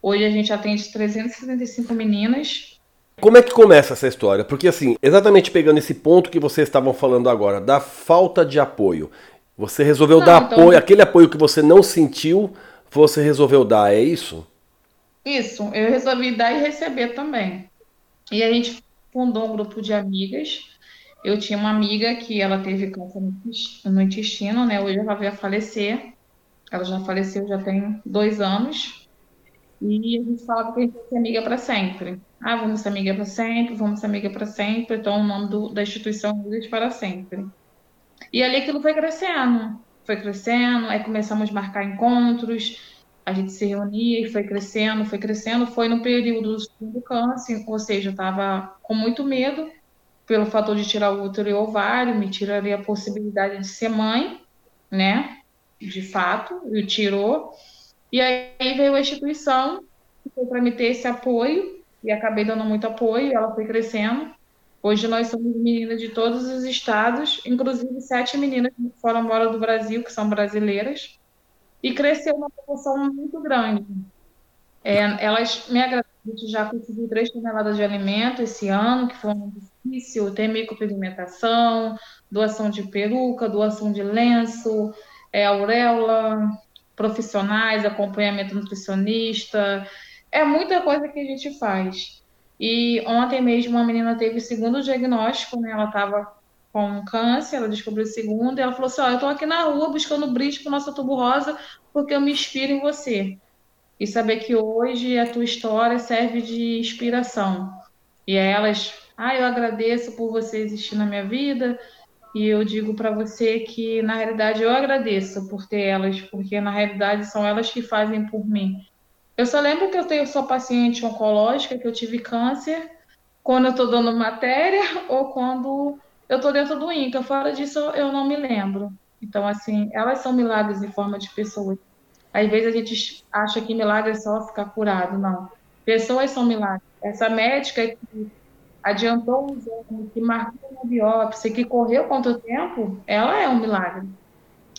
Hoje a gente atende 375 meninas. Como é que começa essa história? Porque assim, exatamente pegando esse ponto que vocês estavam falando agora, da falta de apoio. Você resolveu não, dar então... apoio, aquele apoio que você não sentiu, você resolveu dar, é isso? Isso, eu resolvi dar e receber também. E a gente fundou um grupo de amigas. Eu tinha uma amiga que ela teve câncer no intestino, né? Hoje ela veio a falecer. Ela já faleceu já tem dois anos. E a gente falava que a gente ia ser amiga para sempre. Ah, vamos ser amiga para sempre, vamos ser amiga para sempre. Então, o nome do, da instituição Amigas para Sempre. E ali aquilo foi crescendo. Foi crescendo, aí começamos a marcar encontros, a gente se reunia e foi crescendo, foi crescendo. Foi no período do câncer, ou seja, eu estava com muito medo pelo fator de tirar o útero e o ovário, me tiraria a possibilidade de ser mãe, né? De fato, e tirou. E aí veio a instituição, que foi para me ter esse apoio, e acabei dando muito apoio, ela foi crescendo. Hoje nós somos meninas de todos os estados, inclusive sete meninas fora fora do Brasil, que são brasileiras e cresceu uma proporção muito grande. É, elas me agradecem, já conseguiu 3 toneladas de alimento esse ano, que foi um difícil, tem micropigmentação, doação de peruca, doação de lenço, é, auréola, profissionais, acompanhamento nutricionista, é muita coisa que a gente faz. E ontem mesmo uma menina teve o segundo diagnóstico, né? Ela estava com câncer, ela descobriu o segundo, e ela falou assim: Ó, eu estou aqui na rua buscando brilho para o nosso tubo rosa, porque eu me inspiro em você. E saber que hoje a tua história serve de inspiração. E elas, ah, eu agradeço por você existir na minha vida, e eu digo para você que, na realidade, eu agradeço por ter elas, porque na realidade são elas que fazem por mim. Eu só lembro que eu tenho, sou paciente oncológica, que eu tive câncer, quando eu estou dando matéria ou quando eu estou dentro do INCA. Fora disso, eu não me lembro. Então, assim, elas são milagres em forma de pessoas. Às vezes a gente acha que milagre é só ficar curado. Não. Pessoas são milagres. Essa médica que adiantou um exame, que marcou uma biópsia, que correu quanto tempo, ela é um milagre.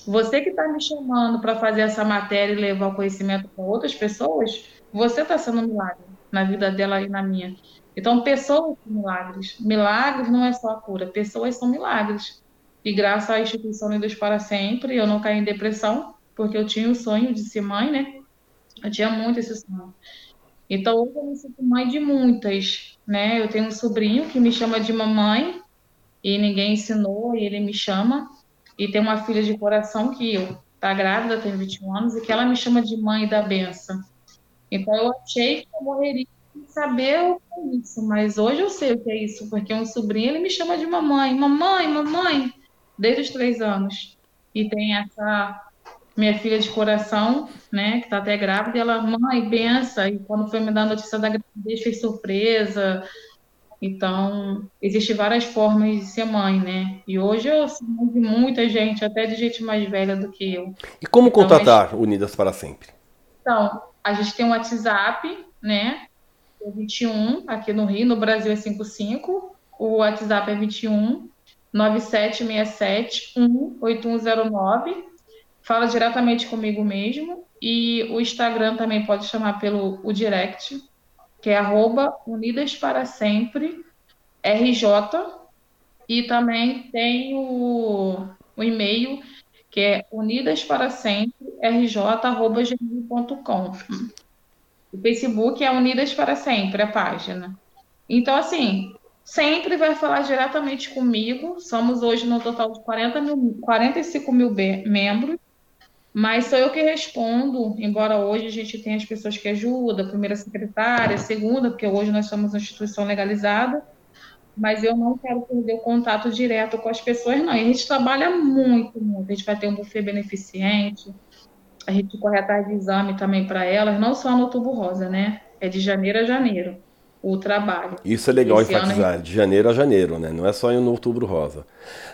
Você que está me chamando para fazer essa matéria e levar o conhecimento para outras pessoas, você está sendo um milagre na vida dela e na minha. Então, pessoas são milagres. Milagres não é só a cura, pessoas são milagres. E graças à instituição Unidos para Sempre, eu não caí em depressão, porque eu tinha o sonho de ser mãe, né? Eu tinha muito esse sonho. Então, hoje eu me sinto mãe de muitas, né? Eu tenho um sobrinho que me chama de mamãe, e ninguém ensinou, e ele me chama. E tem uma filha de coração que eu, tá grávida, tem 21 anos, e que ela me chama de mãe da benção. Então, eu achei que eu morreria sem saber o que é isso, mas hoje eu sei o que é isso, porque um sobrinho, ele me chama de mamãe, mamãe, mamãe, desde os três anos. E tem essa minha filha de coração, né, que está até grávida, e ela, mãe, benção, e quando foi me dar a notícia da gravidez, fez surpresa. Então, existem várias formas de ser mãe, né? E hoje eu sou mãe de muita gente, até de gente mais velha do que eu. E como então, contatar gente... Unidas para Sempre? Então, a gente tem um WhatsApp, né? É 21, aqui no Rio, no Brasil é 55. O WhatsApp é 21 9767 18109 fala diretamente comigo mesmo. E o Instagram também pode chamar pelo o direct, que é arroba Unidas para Sempre RJ. E também tem o, o e-mail, que é unidas para sempre rj.gmail.com. O Facebook é Unidas para Sempre, a página. Então, assim, sempre vai falar diretamente comigo. Somos hoje no total de 40 mil, 45 mil membros. Mas sou eu que respondo, embora hoje a gente tenha as pessoas que ajudam, a primeira secretária, a segunda, porque hoje nós somos uma instituição legalizada, mas eu não quero perder o contato direto com as pessoas, não. E a gente trabalha muito, muito. A gente vai ter um buffet beneficente, a gente corre atrás de exame também para elas, não só no Tubo Rosa, né? É de janeiro a janeiro o trabalho. Isso é legal Esse enfatizar, gente... de janeiro a janeiro, né? Não é só no Outubro Rosa.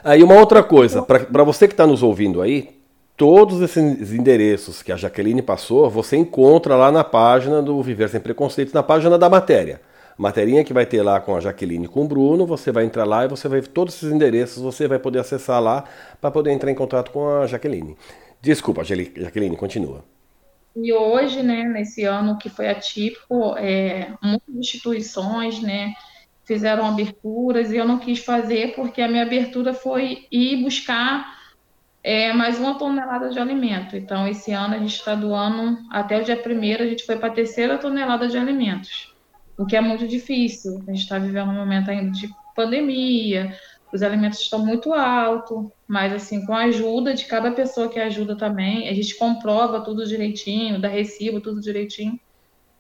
Aí uma outra coisa, para você que está nos ouvindo aí, Todos esses endereços que a Jaqueline passou, você encontra lá na página do Viver Sem Preconceitos, na página da matéria. Materinha que vai ter lá com a Jaqueline e com o Bruno, você vai entrar lá e você vai ver todos esses endereços, você vai poder acessar lá para poder entrar em contato com a Jaqueline. Desculpa, Jaqueline, continua. E hoje, né, nesse ano que foi atípico, é, muitas instituições, né, fizeram aberturas e eu não quis fazer porque a minha abertura foi ir buscar é mais uma tonelada de alimento. Então, esse ano a gente está doando, até o dia primeiro, a gente foi para a terceira tonelada de alimentos, o que é muito difícil. A gente está vivendo um momento ainda de pandemia, os alimentos estão muito altos, mas assim, com a ajuda de cada pessoa que ajuda também, a gente comprova tudo direitinho, dá recibo, tudo direitinho.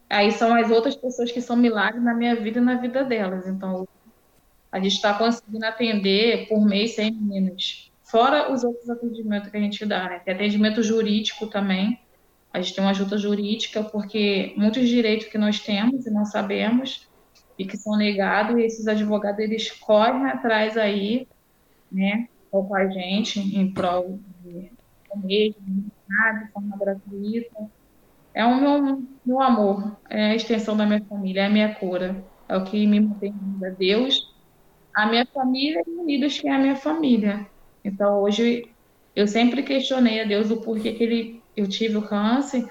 Aí são as outras pessoas que são milagres na minha vida e na vida delas. Então, a gente está conseguindo atender por mês 100 meninas Fora os outros atendimentos que a gente dá, né? Tem atendimento jurídico também. A gente tem uma ajuda jurídica, porque muitos direitos que nós temos e não sabemos e que são negados, e esses advogados eles correm atrás aí, né, com a gente em prol de mesmo, de forma gratuita. É o meu, meu amor, é a extensão da minha família, é a minha cura, é o que me mantém a Deus, a minha família e unidos que é a minha família. Então, hoje, eu sempre questionei a Deus o porquê que ele, eu tive o câncer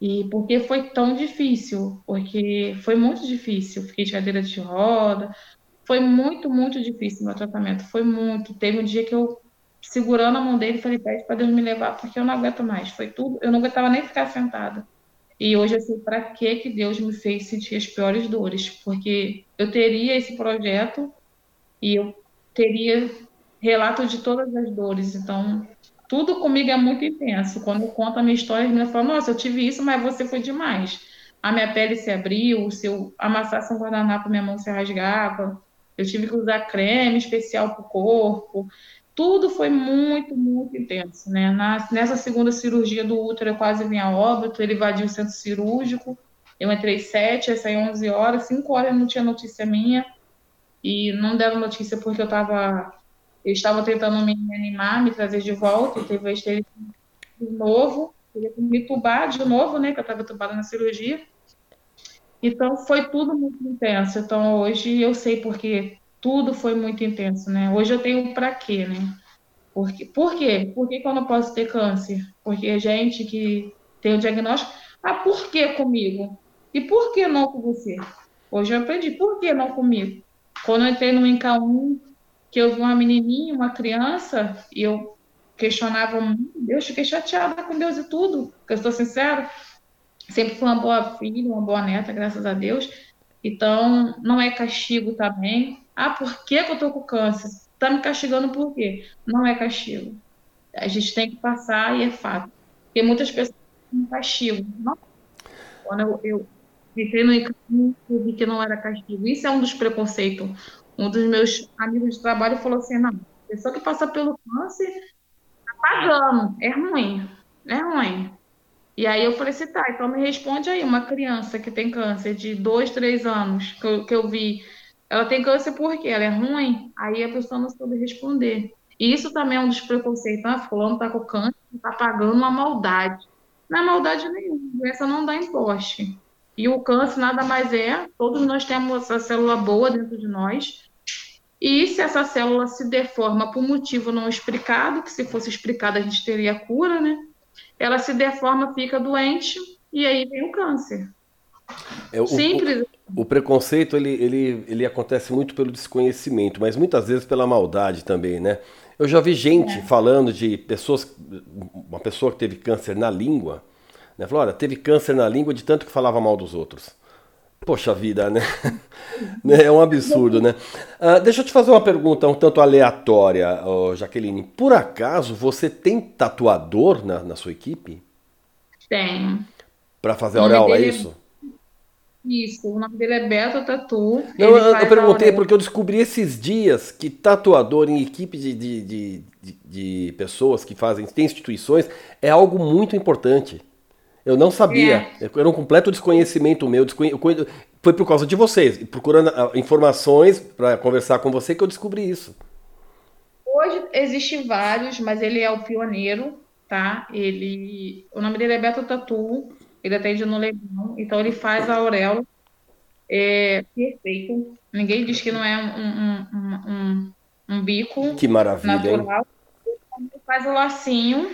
e por que foi tão difícil. Porque foi muito difícil. Fiquei de cadeira de roda. Foi muito, muito difícil meu tratamento. Foi muito. Teve um dia que eu, segurando a mão dele, falei: pede para Deus me levar, porque eu não aguento mais. Foi tudo. Eu não aguentava nem ficar sentada. E hoje eu sei para que que Deus me fez sentir as piores dores, porque eu teria esse projeto e eu teria relato de todas as dores. Então, tudo comigo é muito intenso. Quando eu conto a minha história, as meninas falam, nossa, eu tive isso, mas você foi demais. A minha pele se abriu, se eu amassasse um guardanapo, minha mão se rasgava. Eu tive que usar creme especial para o corpo. Tudo foi muito, muito intenso, né? Na, nessa segunda cirurgia do útero, eu quase vim a óbito, ele invadiu o centro cirúrgico. Eu entrei sete, eu saí 11 horas, cinco horas não tinha notícia minha. E não deram notícia porque eu estava eu estava tentando me animar, me trazer de volta, teve a de novo, queria me tubar de novo, né, que eu estava tubada na cirurgia. Então, foi tudo muito intenso. Então, hoje eu sei porque tudo foi muito intenso, né? Hoje eu tenho para quê, né? Por quê? Por quê? Por que, que eu não posso ter câncer? Porque gente que tem o diagnóstico, ah, por que comigo? E por que não com você? Hoje eu aprendi, por que não comigo? Quando eu entrei no INCA1, que eu vi uma menininha, uma criança, e eu questionava muito, Deus, fiquei chateada com Deus e tudo, porque eu estou sincera, sempre fui uma boa filha, uma boa neta, graças a Deus, então não é castigo também. Ah, por que, que eu tô com câncer? Tá me castigando por quê? Não é castigo. A gente tem que passar e é fato. Porque muitas pessoas têm castigo. Não. Quando eu, eu entrei no encaminho, vi que não era castigo. Isso é um dos preconceitos. Um dos meus amigos de trabalho falou assim: não, pessoa que passa pelo câncer pagando, é ruim, é ruim. E aí eu falei assim, tá, então me responde aí, uma criança que tem câncer de dois, três anos, que eu, que eu vi, ela tem câncer por quê? Ela é ruim? Aí a pessoa não soube responder. E isso também é um dos preconceitos, ah, fulano tá com câncer, tá pagando uma maldade. Não é maldade nenhuma, doença não dá emposte. E o câncer nada mais é, todos nós temos essa célula boa dentro de nós, e se essa célula se deforma por motivo não explicado, que se fosse explicado a gente teria cura, né? Ela se deforma, fica doente e aí vem o câncer. É, o, Simples. O, o, preconceito ele, ele, ele acontece muito pelo desconhecimento, mas muitas vezes pela maldade também, né? Eu já vi gente é. falando de pessoas, uma pessoa que teve câncer na língua, né? Falou, olha, teve câncer na língua de tanto que falava mal dos outros. Poxa vida, né? né? É um absurdo, né? Uh, deixa eu te fazer uma pergunta um tanto aleatória, oh, Jaqueline. Por acaso você tem tatuador na, na sua equipe? Tenho. Para fazer a auréola, é isso? Isso, o nome dele é Beto Tatu. Não, eu, eu perguntei porque eu descobri esses dias que tatuador em equipe de, de, de, de, de pessoas que fazem, tem instituições, é algo muito importante. Eu não sabia. É. Era um completo desconhecimento meu. Desconhe... Foi por causa de vocês. Procurando ah, informações para conversar com você que eu descobri isso. Hoje existem vários, mas ele é o pioneiro, tá? Ele, o nome dele é Beto Tatu. Ele atende no Leblon. Então ele faz a auréola é, perfeito. Ninguém diz que não é um, um, um, um bico. Que maravilha, natural. Hein? Ele faz o lacinho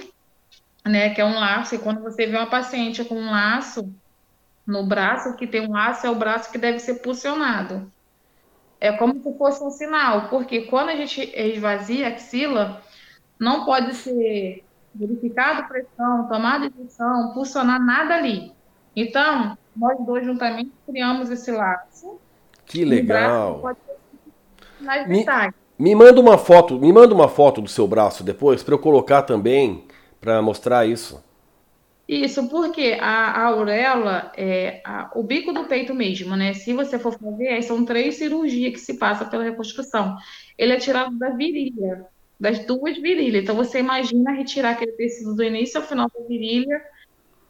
né, que é um laço, e quando você vê uma paciente com um laço no braço, que tem um laço, é o braço que deve ser pulsionado. É como se fosse um sinal, porque quando a gente esvazia a axila, não pode ser verificado pressão, tomada de pressão, pulsionar nada ali. Então, nós dois juntamente criamos esse laço. Que legal. Me, me manda uma foto, me manda uma foto do seu braço depois para eu colocar também para mostrar isso. Isso, porque a, a auréola é a, o bico do peito mesmo, né? Se você for fazer, são três cirurgias que se passa pela reconstrução. Ele é tirado da virilha, das duas virilhas. Então você imagina retirar aquele tecido do início ao final da virilha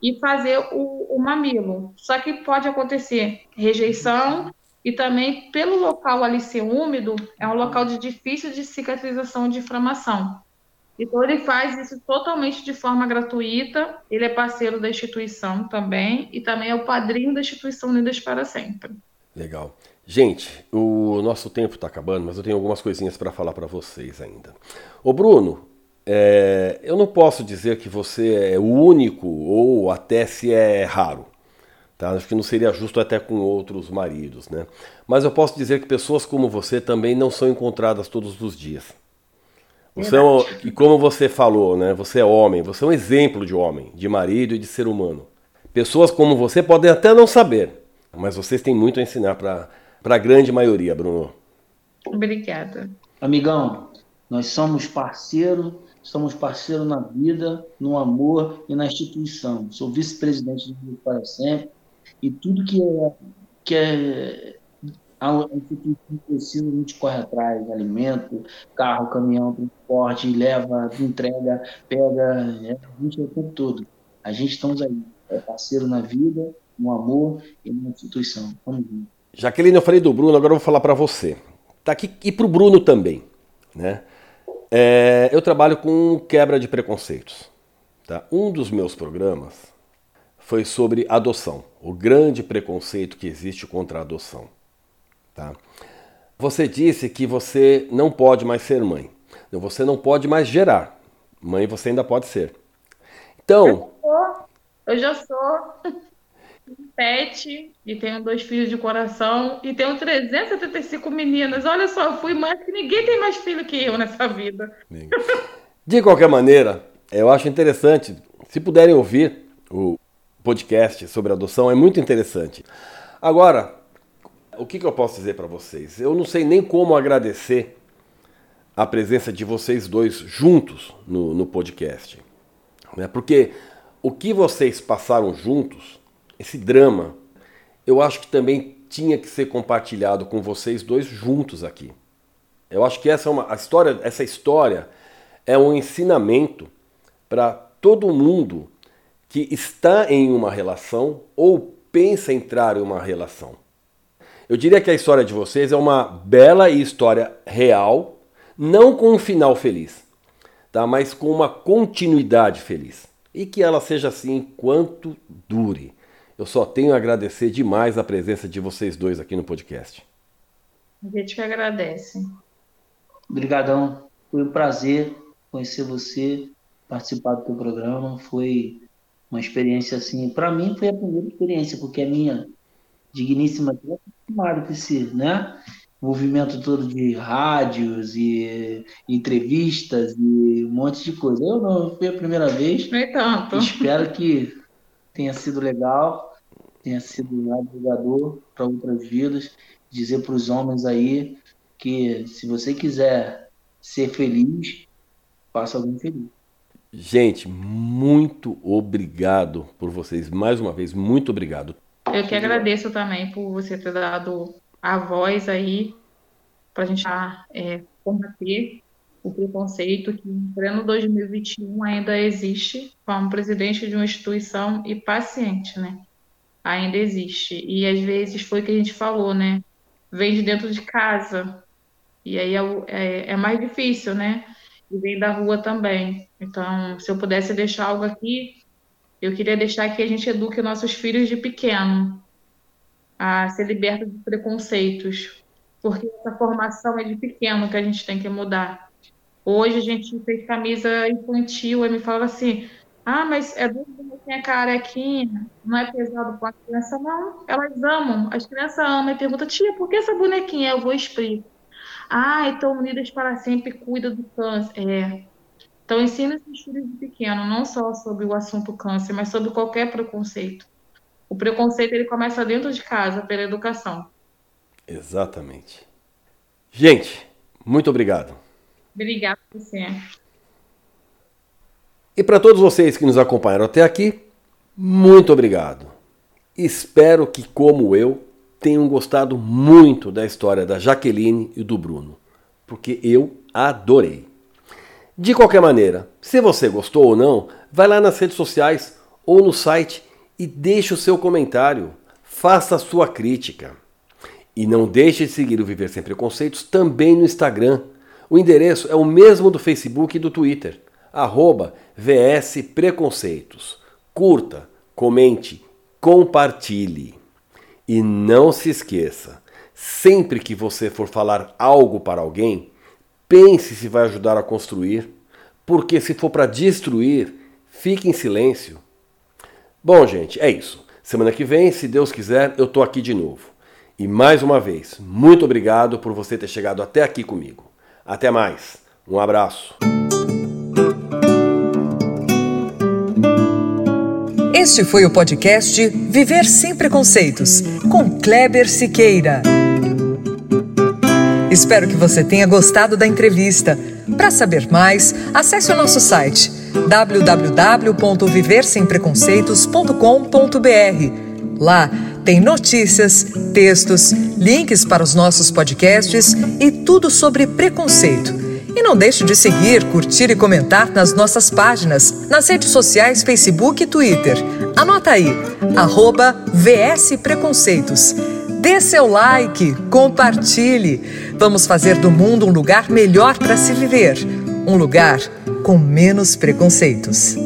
e fazer o, o mamilo. Só que pode acontecer rejeição e também pelo local ali ser úmido, é um local de difícil de cicatrização de inflamação. Então, ele faz isso totalmente de forma gratuita. Ele é parceiro da instituição também e também é o padrinho da instituição Unidas para Sempre. Legal. Gente, o nosso tempo está acabando, mas eu tenho algumas coisinhas para falar para vocês ainda. Ô Bruno, é, eu não posso dizer que você é o único ou até se é raro. Tá? Acho que não seria justo até com outros maridos, né? Mas eu posso dizer que pessoas como você também não são encontradas todos os dias. Você é um, e como você falou, né? Você é homem, você é um exemplo de homem, de marido e de ser humano. Pessoas como você podem até não saber, mas vocês têm muito a ensinar para a grande maioria, Bruno. Obrigada. Amigão, nós somos parceiros, somos parceiros na vida, no amor e na instituição. Sou vice-presidente do para sempre e tudo que é, que é a instituição precisa, a gente corre atrás, alimento, carro, caminhão, transporte, leva, entrega, pega, é, a gente é o tempo todo. A gente estamos aí, é parceiro na vida, no amor e na instituição. Vamos junto. Jaqueline, eu falei do Bruno, agora eu vou falar para você. Tá aqui e para o Bruno também, né? É, eu trabalho com quebra de preconceitos. Tá? Um dos meus programas foi sobre adoção, o grande preconceito que existe contra a adoção. Tá? Você disse que você não pode mais ser mãe. Você não pode mais gerar. Mãe você ainda pode ser. Então. Eu já sou pet e tenho dois filhos de coração e tenho 375 meninas. Olha só, eu fui mais que ninguém tem mais filho que eu nessa vida. De qualquer maneira, eu acho interessante, se puderem ouvir o podcast sobre adoção, é muito interessante. Agora, o que, que eu posso dizer para vocês? Eu não sei nem como agradecer a presença de vocês dois juntos no, no podcast. Né? Porque o que vocês passaram juntos, esse drama, eu acho que também tinha que ser compartilhado com vocês dois juntos aqui. Eu acho que essa é uma a história, essa história é um ensinamento para todo mundo que está em uma relação ou pensa entrar em uma relação. Eu diria que a história de vocês é uma bela história real, não com um final feliz, tá? mas com uma continuidade feliz. E que ela seja assim enquanto dure. Eu só tenho a agradecer demais a presença de vocês dois aqui no podcast. A gente que agradece. Obrigadão. Foi um prazer conhecer você, participar do teu programa. Foi uma experiência assim, para mim foi a primeira experiência, porque a minha digníssima acostumada com esse, né? movimento todo de rádios e entrevistas e um monte de coisa. Eu não foi a primeira vez. Nem tanto. Espero que tenha sido legal, tenha sido agregador para outras vidas. Dizer para os homens aí que se você quiser ser feliz, faça alguém feliz. Gente, muito obrigado por vocês. Mais uma vez, muito obrigado. Eu que agradeço também por você ter dado a voz aí para a gente é, combater o preconceito que em pleno 2021 ainda existe como presidente de uma instituição e paciente, né? Ainda existe. E às vezes foi o que a gente falou, né? Vem de dentro de casa. E aí é, é, é mais difícil, né? E vem da rua também. Então, se eu pudesse deixar algo aqui, eu queria deixar que a gente eduque nossos filhos de pequeno a ser liberto de preconceitos, porque essa formação é de pequeno que a gente tem que mudar. Hoje a gente fez camisa infantil e me fala assim: ah, mas é do bonequinha carequinha, não é pesado para a criança, não. Elas amam, as crianças amam e perguntam: tia, por que essa bonequinha? Eu vou explicar. Ah, então Unidas para Sempre cuida do câncer. É. Então, ensina esses filhos de pequeno, não só sobre o assunto câncer, mas sobre qualquer preconceito. O preconceito ele começa dentro de casa, pela educação. Exatamente. Gente, muito obrigado. Obrigada a você. E para todos vocês que nos acompanharam até aqui, muito obrigado. Espero que, como eu, tenham gostado muito da história da Jaqueline e do Bruno, porque eu adorei. De qualquer maneira, se você gostou ou não, vai lá nas redes sociais ou no site e deixe o seu comentário. Faça a sua crítica. E não deixe de seguir o Viver Sem Preconceitos também no Instagram. O endereço é o mesmo do Facebook e do Twitter. Arroba VS Preconceitos. Curta, comente, compartilhe. E não se esqueça, sempre que você for falar algo para alguém, Pense se vai ajudar a construir, porque se for para destruir, fique em silêncio. Bom, gente, é isso. Semana que vem, se Deus quiser, eu tô aqui de novo. E mais uma vez, muito obrigado por você ter chegado até aqui comigo. Até mais. Um abraço. Este foi o podcast Viver Sem Preconceitos, com Kleber Siqueira. Espero que você tenha gostado da entrevista. Para saber mais, acesse o nosso site www.viversempreconceitos.com.br. Lá tem notícias, textos, links para os nossos podcasts e tudo sobre preconceito. E não deixe de seguir, curtir e comentar nas nossas páginas, nas redes sociais Facebook e Twitter. Anota aí, arroba VS Preconceitos. Dê seu like, compartilhe. Vamos fazer do mundo um lugar melhor para se viver. Um lugar com menos preconceitos.